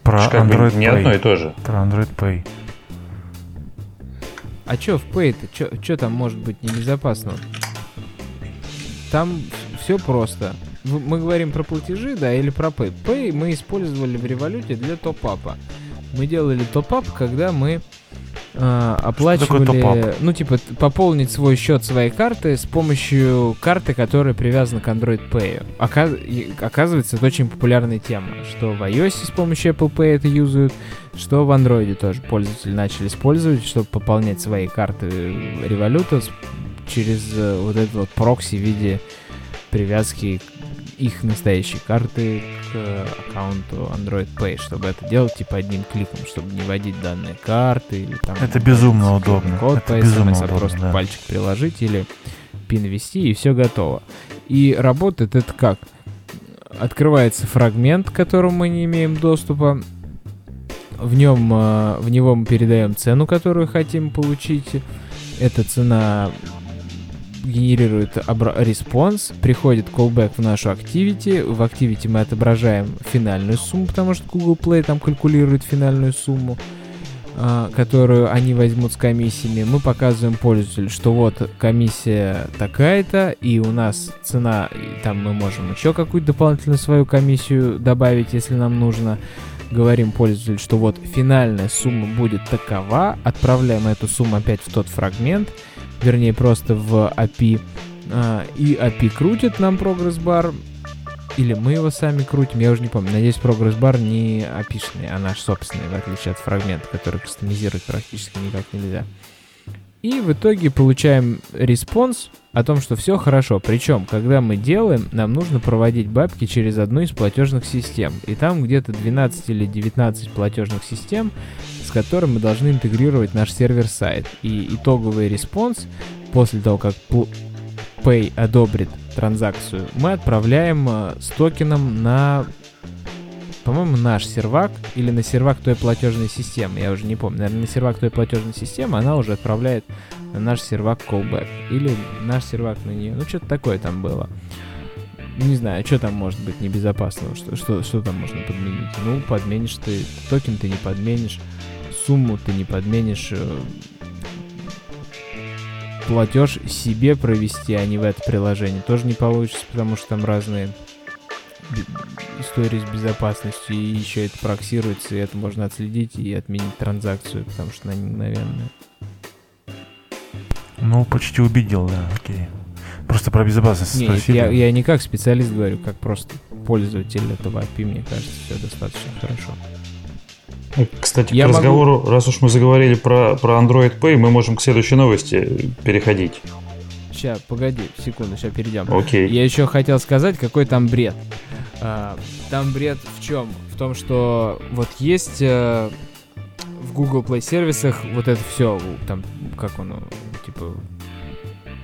Про как Android бы не Pay. одно и то же. Про Android Pay. А чё в Pay-то? Чё, там может быть небезопасного? Там все просто мы говорим про платежи, да, или про Pay. Pay мы использовали в революте для топ-апа. Мы делали топ-ап, когда мы э, оплачивали, ну, типа, пополнить свой счет своей карты с помощью карты, которая привязана к Android Pay. Оказ... Оказывается, это очень популярная тема, что в iOS с помощью Apple Pay это юзают, что в Android тоже пользователи начали использовать, чтобы пополнять свои карты революта через э, вот этот вот прокси в виде привязки их настоящие карты к аккаунту Android Pay, чтобы это делать типа одним кликом, чтобы не вводить данные карты или там... Это безумно удобно. Код это по безумно SMS, а удобно, просто да. пальчик приложить или пин ввести, и все готово. И работает это как? Открывается фрагмент, к которому мы не имеем доступа. В нем, э, в него мы передаем цену, которую хотим получить. Эта цена генерирует response, приходит callback в нашу activity, в activity мы отображаем финальную сумму, потому что Google Play там калькулирует финальную сумму, а, которую они возьмут с комиссиями. Мы показываем пользователю, что вот комиссия такая-то, и у нас цена, и там мы можем еще какую-то дополнительную свою комиссию добавить, если нам нужно. Говорим пользователю, что вот финальная сумма будет такова, отправляем эту сумму опять в тот фрагмент, вернее просто в API, а, и API крутит нам прогресс-бар, или мы его сами крутим, я уже не помню. Надеюсь, прогресс-бар не api а наш собственный, в отличие от фрагмента, который кастомизировать практически никак нельзя. И в итоге получаем response о том, что все хорошо. Причем, когда мы делаем, нам нужно проводить бабки через одну из платежных систем. И там где-то 12 или 19 платежных систем, с которыми мы должны интегрировать наш server-side. И итоговый response после того, как Pay одобрит транзакцию, мы отправляем э, с токеном на, по-моему, наш сервак или на сервак той платежной системы. Я уже не помню. Наверное, на сервак той платежной системы она уже отправляет на наш сервак callback. Или наш сервак на нее. Ну, что-то такое там было. Не знаю, что там может быть небезопасного, что, что, что там можно подменить. Ну, подменишь ты, токен ты не подменишь, сумму ты не подменишь, э, платеж себе провести, а не в это приложение, тоже не получится, потому что там разные истории с безопасностью, и еще это проксируется, и это можно отследить и отменить транзакцию, потому что она не мгновенная. Ну, почти убедил, да, окей. Просто про безопасность Нет, спросили. я, я не как специалист говорю, как просто пользователь этого API, мне кажется, все достаточно хорошо. Кстати, я к разговору, могу... раз уж мы заговорили про, про Android Pay, мы можем к следующей новости переходить. Сейчас, погоди, секунду, сейчас перейдем. Окей. Я еще хотел сказать, какой там бред. А, там бред в чем? В том, что вот есть а, в Google Play сервисах вот это все, там, как оно, типа,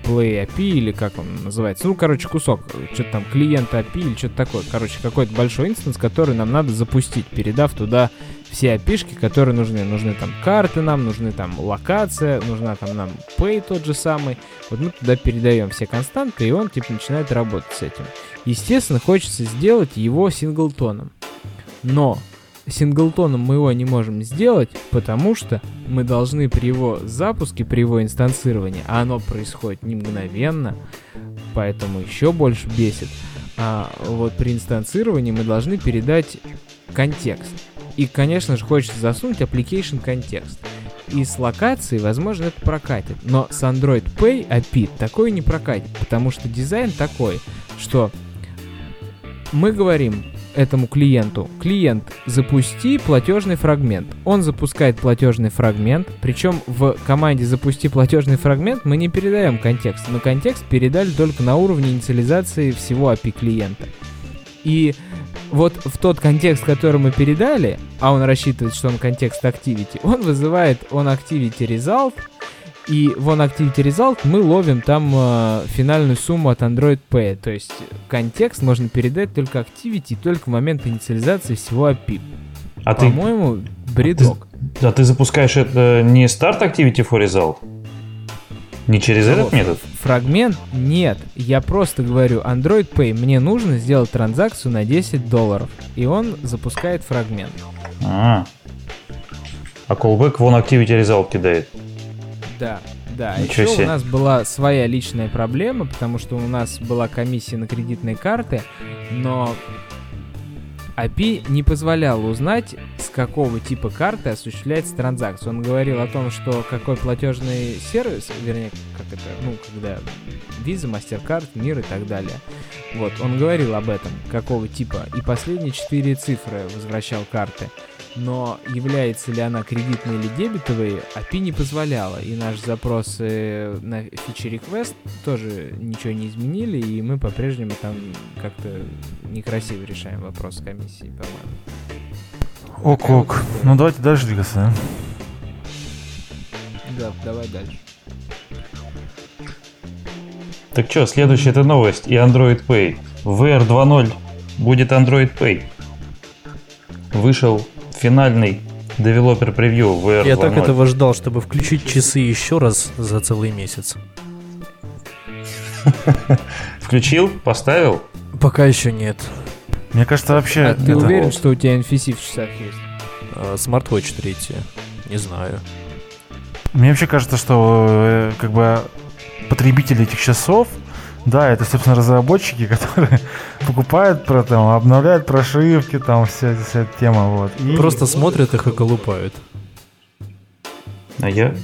Play API или как он называется. Ну, короче, кусок, что-то там клиент API или что-то такое. Короче, какой-то большой инстанс, который нам надо запустить, передав туда все API, которые нужны. Нужны там карты нам, нужны там локация, нужна там нам Pay тот же самый. Вот мы туда передаем все константы, и он типа начинает работать с этим. Естественно, хочется сделать его синглтоном. Но синглтоном мы его не можем сделать, потому что мы должны при его запуске, при его инстанцировании, а оно происходит не мгновенно, поэтому еще больше бесит, а вот при инстанцировании мы должны передать контекст. И, конечно же, хочется засунуть application контекст. И с локацией, возможно, это прокатит. Но с Android Pay API такое не прокатит, потому что дизайн такой, что мы говорим, этому клиенту. Клиент, запусти платежный фрагмент. Он запускает платежный фрагмент, причем в команде запусти платежный фрагмент мы не передаем контекст. Мы контекст передали только на уровне инициализации всего API клиента. И вот в тот контекст, который мы передали, а он рассчитывает, что он контекст Activity, он вызывает он Activity Result, и в OnActivity Result мы ловим там э, финальную сумму от Android Pay. То есть контекст можно передать только Activity, только в момент инициализации всего API. А По-моему, бредок. А ты, а ты запускаешь это не Start Activity for Result? Не через этот метод? Фрагмент? Нет. Я просто говорю, Android Pay, мне нужно сделать транзакцию на 10 долларов. И он запускает фрагмент. А, а callback в OnActivity Result кидает. Да, да. Ничего Еще себе. у нас была своя личная проблема, потому что у нас была комиссия на кредитные карты, но API не позволял узнать, с какого типа карты осуществляется транзакция. Он говорил о том, что какой платежный сервис, вернее, как это, ну, когда Visa, MasterCard, Мир и так далее. Вот, он говорил об этом, какого типа, и последние четыре цифры возвращал карты. Но является ли она кредитной или дебетовой, API не позволяла. И наши запросы на Feature Request тоже ничего не изменили, и мы по-прежнему там как-то некрасиво решаем вопрос комиссии, по-моему. Ок-ок. Ну давайте дальше двигаться, Да, давай дальше. Так что, следующая это новость и Android Pay. В VR 2.0 будет Android Pay. Вышел финальный девелопер превью VR Я так этого ждал, чтобы включить часы еще раз за целый месяц. Включил? Поставил? Пока еще нет. Мне кажется, вообще... А ты уверен, что у тебя NFC в часах есть? А, Smartwatch 3. Не знаю. Мне вообще кажется, что э, как бы потребители этих часов да, это, собственно, разработчики, которые покупают, про, там, обновляют прошивки, там вся, вся тема, вот. И... Просто смотрят их и колупают. А я,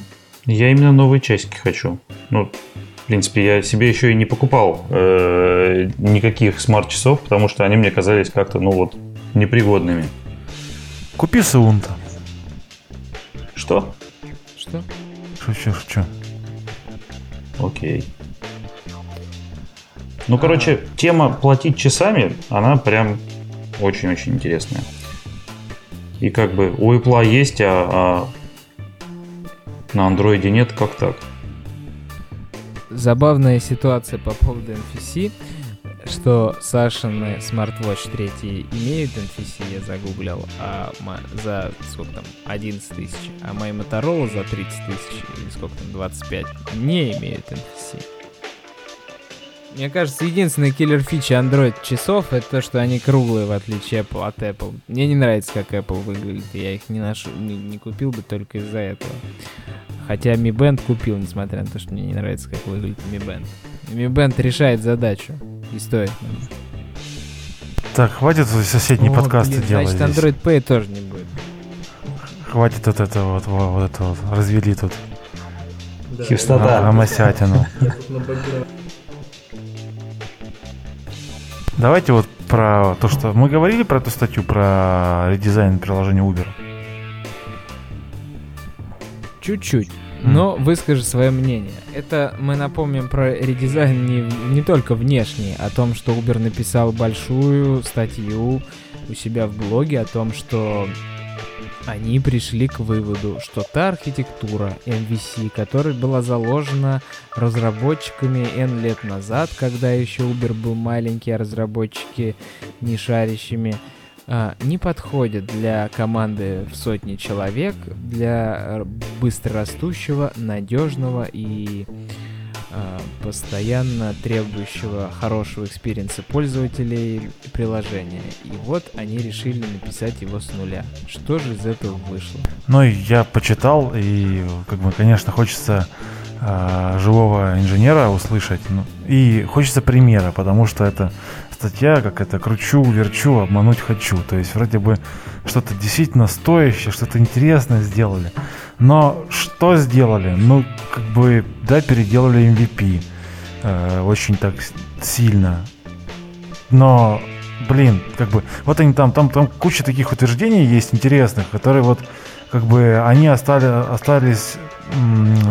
я именно новые часики хочу. Ну, в принципе, я себе еще и не покупал э, никаких смарт-часов, потому что они мне казались как-то, ну вот, непригодными. Купи Саунта. Что? Что? Шучу, шучу. Окей. Ну, короче, тема платить часами, она прям очень-очень интересная. И как бы у Apple есть, а, а на андроиде нет, как так? Забавная ситуация по поводу NFC, что Сашины Smartwatch 3 имеют NFC, я загуглил, а за сколько там, 11 тысяч, а мои Motorola за 30 тысяч, или сколько там, 25, не имеют NFC. Мне кажется, единственный киллер фича Android часов это то, что они круглые, в отличие Apple, от Apple. Мне не нравится, как Apple выглядит. Я их не, ношу, не, не купил бы только из-за этого. Хотя Mi Band купил, несмотря на то, что мне не нравится, как выглядит Mi Band. Mi Band решает задачу. И стоит. Так, хватит соседние О, подкасты блин, делать. Значит, Android Pay тоже не будет. Хватит вот это вот, вот, вот это вот, развели тут. Да. Хипстота. Амасятину. Давайте вот про то, что мы говорили про эту статью, про редизайн приложения Uber. Чуть-чуть. Но выскажи свое мнение. Это мы напомним про редизайн не, не только внешний, о том, что Uber написал большую статью у себя в блоге о том, что они пришли к выводу, что та архитектура MVC, которая была заложена разработчиками N лет назад, когда еще Uber был маленький, а разработчики не шарящими, а, не подходит для команды в сотни человек, для быстрорастущего, надежного и Э, постоянно требующего хорошего experience а пользователей приложения. И вот они решили написать его с нуля. Что же из этого вышло? Ну, я почитал, и, как бы, конечно, хочется э, живого инженера услышать. Ну, и хочется примера, потому что это статья, как это кручу, верчу, обмануть хочу. То есть вроде бы что-то действительно стоящее, что-то интересное сделали. Но что сделали? Ну, как бы, да, переделали MVP. Э, очень так сильно. Но, блин, как бы, вот они там, там, там куча таких утверждений есть интересных, которые вот, как бы, они остали, остались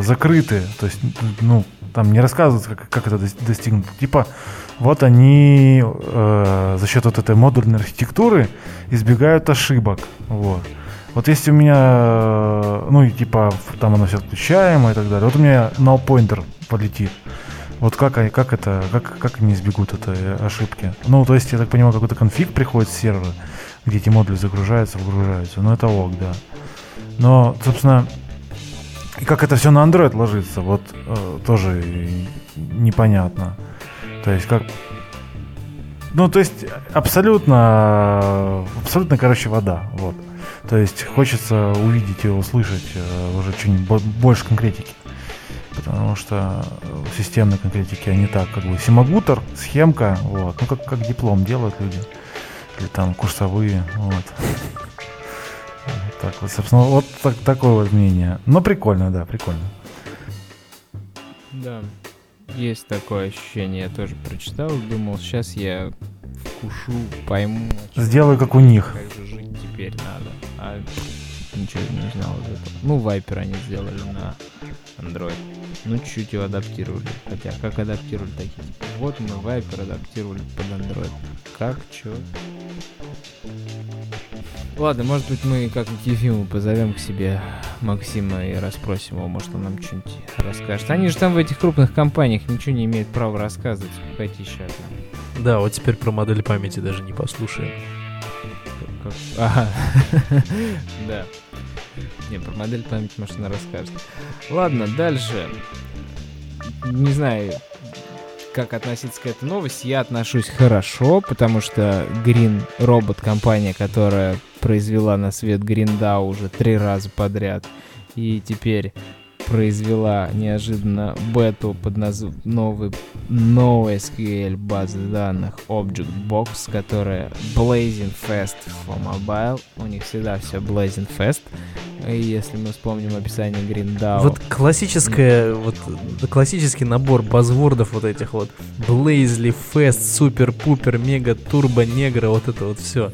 закрыты. То есть, ну, там не рассказывают, как, как это достигнуть. Типа, вот они э, за счет вот этой модульной архитектуры избегают ошибок. Вот. Вот если у меня, э, ну и типа там оно все отключаемо и так далее, вот у меня null pointer полетит. Вот как, как это, как, как они избегут этой ошибки? Ну, то есть, я так понимаю, какой-то конфиг приходит с сервера, где эти модули загружаются, выгружаются. Ну, это ок, да. Но, собственно, и как это все на Android ложится, вот э, тоже непонятно. То есть как... Ну, то есть абсолютно, абсолютно, короче, вода, вот. То есть хочется увидеть и услышать э, уже чуть больше конкретики. Потому что системной конкретики они так, как бы симагутер, схемка, вот. Ну, как, как диплом делают люди. Или там курсовые, вот. Так вот, собственно, вот так, такое вот мнение. Но прикольно, да, прикольно. Да, есть такое ощущение, я тоже прочитал, думал, сейчас я вкушу, пойму. Сделаю как у них. Как же жить, теперь надо. А ничего не узнал из этого. Ну, Viper они сделали на Android. Ну, чуть-чуть его адаптировали. Хотя, как адаптировали такие? Вот мы Viper адаптировали под Android. Как, чё? Ладно, может быть, мы как к Ефиму позовем к себе Максима и расспросим его, может, он нам что-нибудь расскажет. Они же там в этих крупных компаниях ничего не имеют права рассказывать. Погоди сейчас. Да, вот теперь про модель памяти даже не послушаем. Ага. да. Не, про модель памяти, может, она расскажет. Ладно, дальше. Не знаю, как относиться к этой новости. Я отношусь хорошо, потому что Green Robot, компания, которая произвела на свет Green DAO уже три раза подряд, и теперь произвела неожиданно бету под названием новый NoSQL базы данных Object Box, которая Blazing Fast for Mobile. У них всегда все Blazing Fast. И если мы вспомним описание GreenDAO. Вот классическая, вот классический набор базвордов вот этих вот. Blazely, Fast, Супер, Пупер, Мега, Турбо, Негра, вот это вот все.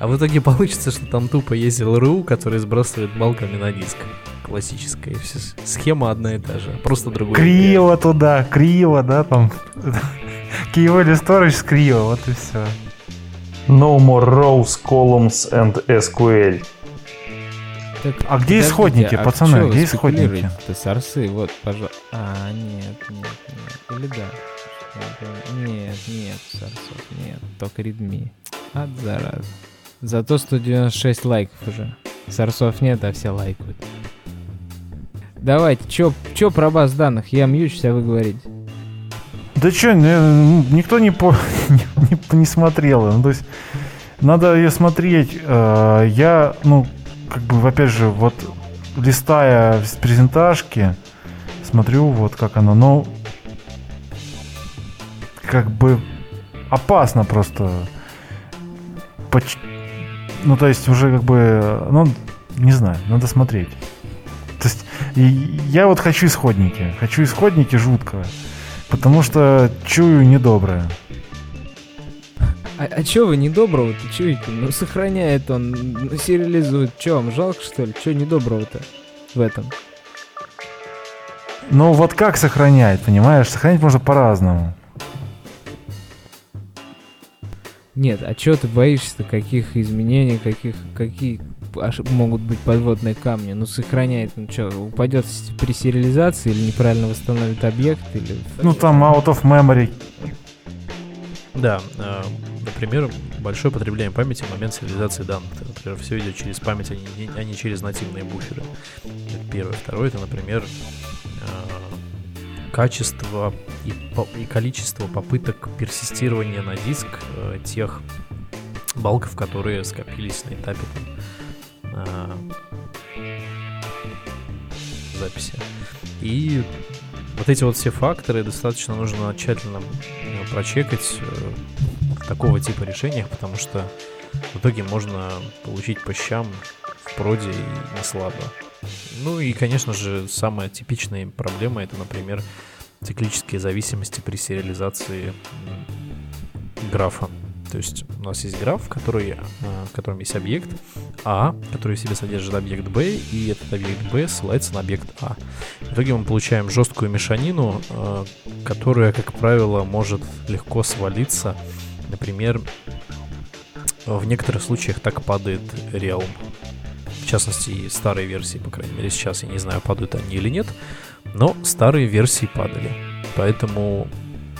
А в итоге получится, что там тупо есть LRU, который сбрасывает балками на диск классическая. Схема одна и та же, просто другой. Криво туда, криво, да, там. Key Storage с криво, вот и все. No more rows, columns and SQL. Так, а где исходники, а пацаны? Где исходники? Это сорсы, вот, пожалуйста. А, нет, нет, нет. Или да? Нет, нет, сорсов, нет. Только редми. От зараза. Зато 196 лайков уже. Сорсов нет, а все лайкают. Давайте, чё, чё про баз данных? Я мьючусь, а вы говорите. Да чё, никто не, по, не, не смотрел. Ну, то есть, надо ее смотреть. Э, я, ну, как бы, опять же, вот листая презентажки, смотрю, вот как оно, ну, как бы опасно просто. Поч... Ну, то есть уже как бы, ну, не знаю, надо смотреть. То есть я вот хочу исходники. Хочу исходники жутко. Потому что чую недоброе. А, а чё вы недоброго-то чуете? Ну, сохраняет он, ну, сериализует. Чё, вам жалко, что ли? Чё недоброго-то в этом? Ну, вот как сохраняет, понимаешь? Сохранять можно по-разному. Нет, а чё ты боишься-то? Каких изменений, каких, какие, могут быть подводные камни. Ну, сохраняет, ну что, упадет при сериализации или неправильно восстановит объект? Или... Ну, там out of memory. Да, э, например, большое потребление памяти в момент сериализации данных. Например, все идет через память, а не, а не через нативные буферы. Это первое. Второе, это, например, э, качество и, и количество попыток персистирования на диск э, тех балков, которые скопились на этапе э, записи. И вот эти вот все факторы достаточно нужно тщательно э, прочекать э, в такого типа решениях, потому что в итоге можно получить по щам в проде и не слабо. Ну и, конечно же, самая типичная проблема это, например, циклические зависимости при сериализации графа. То есть у нас есть граф, который, э, в котором есть объект А, который в себе содержит объект Б, и этот объект Б ссылается на объект А. В итоге мы получаем жесткую мешанину, э, которая, как правило, может легко свалиться. Например, в некоторых случаях так падает Realm. Частности, старые версии, по крайней мере, сейчас я не знаю, падают они или нет, но старые версии падали. Поэтому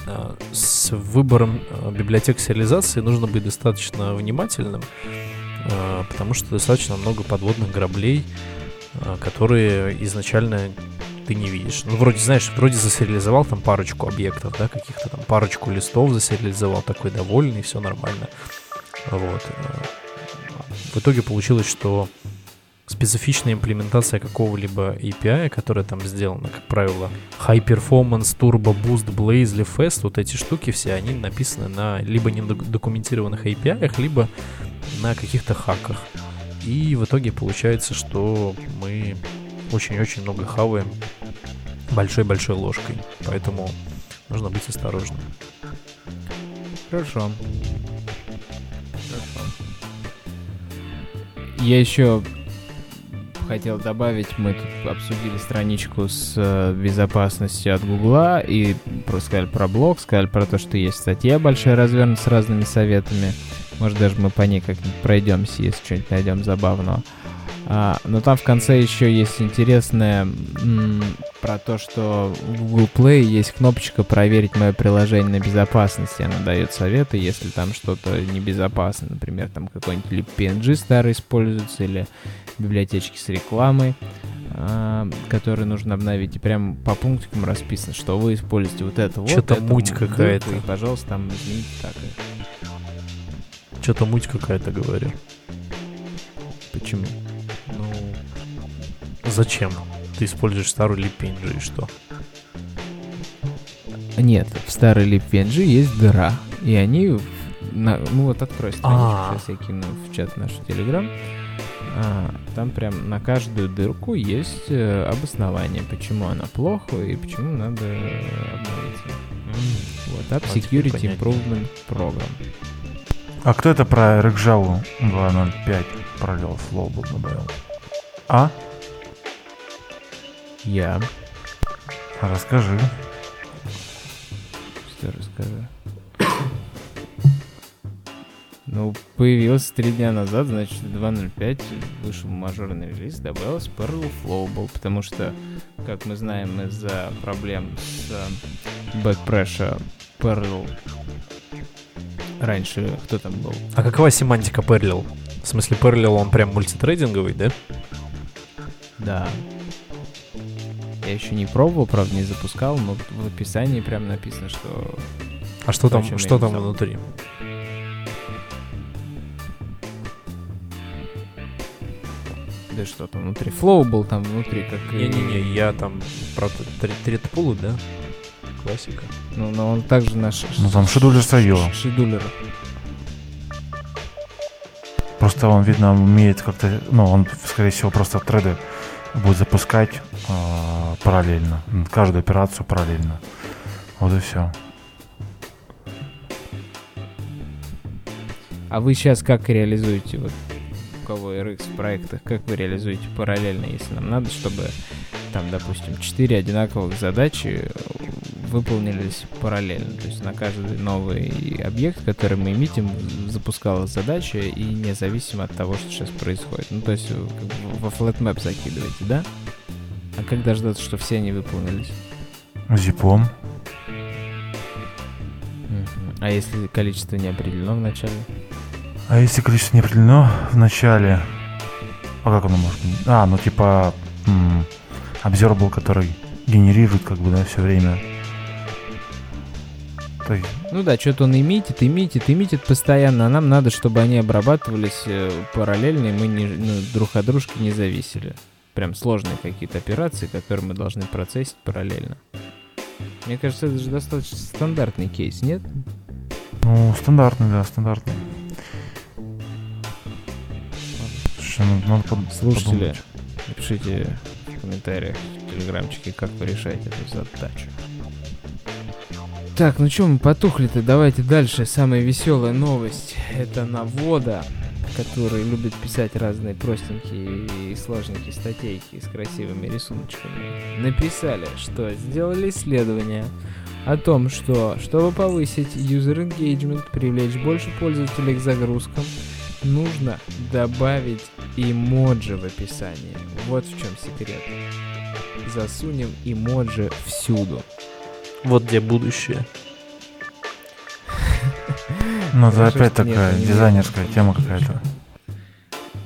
Э, с выбором э, библиотек сериализации нужно быть достаточно внимательным, э, потому что достаточно много подводных граблей, которые изначально ты не видишь. Ну, вроде, знаешь, вроде засериализовал там парочку объектов, да, каких-то там парочку листов засериализовал, такой довольный, все нормально. Вот. В итоге получилось, что специфичная имплементация какого-либо API, которая там сделана, как правило, High Performance, Turbo Boost, Blazely Fast, вот эти штуки все, они написаны на либо недокументированных API, либо на каких-то хаках. И в итоге получается, что мы очень-очень много хаваем большой-большой ложкой. Поэтому нужно быть осторожным. Хорошо. Я еще хотел добавить, мы тут обсудили страничку с э, безопасностью от Гугла и про, сказали про блог, сказали про то, что есть статья большая развернута с разными советами. Может, даже мы по ней как-нибудь пройдемся, если что-нибудь найдем забавного. А, но там в конце еще есть интересное м- про то, что в Google Play есть кнопочка «Проверить мое приложение на безопасность». Она дает советы, если там что-то небезопасно. Например, там какой-нибудь PNG старый используется, или библиотечки с рекламой, а, которые нужно обновить. И прям по пунктикам расписано, что вы используете вот это вот. Что-то муть какая-то. И, пожалуйста, там измените так. Что-то муть какая-то, говорю. Почему? Зачем? Ты используешь старую LibPNG и что? Нет, в старой LibPNG есть дыра. И они... На, ну вот открой страничку, а. сейчас я кину в чат наш Телеграм. А, там прям на каждую дырку есть э, обоснование, почему она плохо и почему надо обновить. Mm. Вот, App Security Improvement Program. А кто это про RxJava 2.0.5 пролил флоу добавил? А? Я. Расскажи. Что расскажи? Ну, появился три дня назад, значит, 2.05 вышел мажорный релиз, добавилась Perl Flowable, потому что, как мы знаем, из-за проблем с uh, Backpressure Perl раньше кто там был? А какова семантика Perl? В смысле, Perl он прям мультитрейдинговый, да? Да. Я еще не пробовал, правда, не запускал, но в описании прям написано, что... А что там, что там внутри? Да что там внутри? Флоу был там внутри, как... Не-не-не, я там про тредпулы, да? Классика. Ну, но он также наш... Ну, там шедулер свое. Шедулер. Просто он, видно, умеет как-то... Ну, он, скорее всего, просто треды будет запускать э, параллельно. Каждую операцию параллельно. Вот и все. А вы сейчас как реализуете вот у кого RX в проектах, как вы реализуете параллельно, если нам надо, чтобы там, допустим, 4 одинаковых задачи выполнились параллельно. То есть на каждый новый объект, который мы имитим, запускалась задача и независимо от того, что сейчас происходит. Ну, то есть как бы во flatmap закидываете, да? А как дождаться, что все они выполнились? Зипом. А если количество не определено в начале? А если количество не определено в начале? А как оно может быть? А, ну типа м- observable, который генерирует как бы, да, все время так. Ну да, что-то он имитит, имитит, имитит постоянно, а нам надо, чтобы они обрабатывались э, параллельно, и мы не, ну, друг от дружки не зависели. Прям сложные какие-то операции, которые мы должны процессить параллельно. Мне кажется, это же достаточно стандартный кейс, нет? Ну, стандартный, да, стандартный. Слушай, надо, надо под, Слушатели, подумать. напишите в комментариях в телеграмчике, как вы решаете эту задачу. Так, ну что мы потухли-то? Давайте дальше. Самая веселая новость. Это Навода, который любит писать разные простенькие и сложненькие статейки с красивыми рисуночками. Написали, что сделали исследование о том, что, чтобы повысить user engagement, привлечь больше пользователей к загрузкам, нужно добавить эмоджи в описании. Вот в чем секрет. Засунем эмоджи всюду. Вот где будущее. Ну, это опять такая дизайнерская тема какая-то.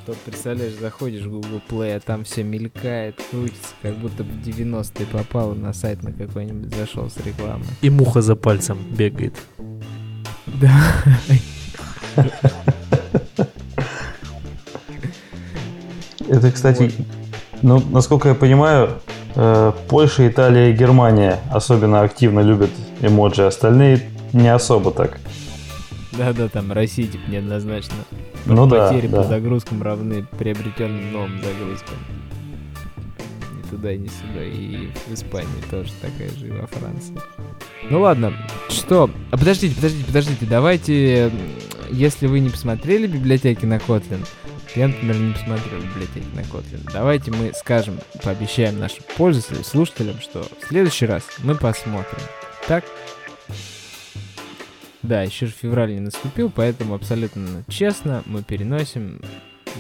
Тут, представляешь, заходишь в Google Play, а там все мелькает, крутится, как будто в 90-е попал на сайт на какой-нибудь зашел с рекламой. И муха за пальцем бегает. Да. Это, кстати, ну, насколько я понимаю, Польша, Италия и Германия особенно активно любят эмоджи, остальные не особо так. Да-да, там Россия типа неоднозначно. Ну да. Потери да. по загрузкам равны приобретенным новым загрузкам. Ни туда, ни сюда. И в Испании тоже такая же, и во Франции. Ну ладно, что? А подождите, подождите, подождите, давайте, если вы не посмотрели библиотеки на Kotlin, Я, например, не посмотрел библиотеки на Kotlin. Давайте мы скажем, пообещаем нашим пользователям, слушателям, что в следующий раз мы посмотрим. Так? Да, еще же февраль не наступил, поэтому абсолютно честно мы переносим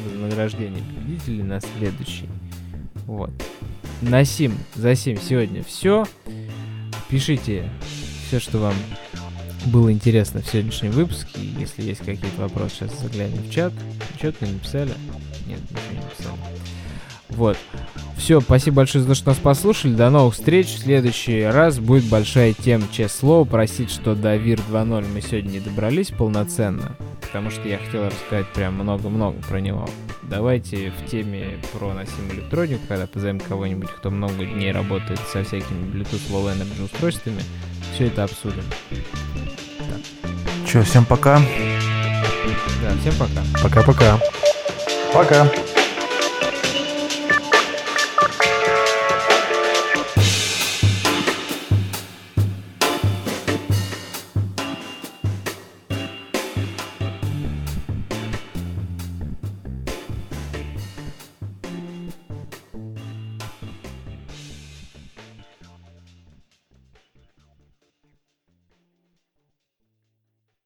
вознаграждение победителей на следующий. Вот. На сим, за сим сегодня все. Пишите все, что вам было интересно в сегодняшнем выпуске. Если есть какие-то вопросы, сейчас заглянем в чат. Что-то написали? Нет, ничего не написали. Вот. Все, спасибо большое за то, что нас послушали. До новых встреч. В следующий раз будет большая тема, честное слово. Простите, что до ВИР 2.0 мы сегодня не добрались полноценно, потому что я хотел рассказать прям много-много про него. Давайте в теме про носимую электронику, когда позовем кого-нибудь, кто много дней работает со всякими Bluetooth Low Energy устройствами, все это обсудим. Че, всем пока. Да, всем пока. Пока-пока. Пока. -пока. пока.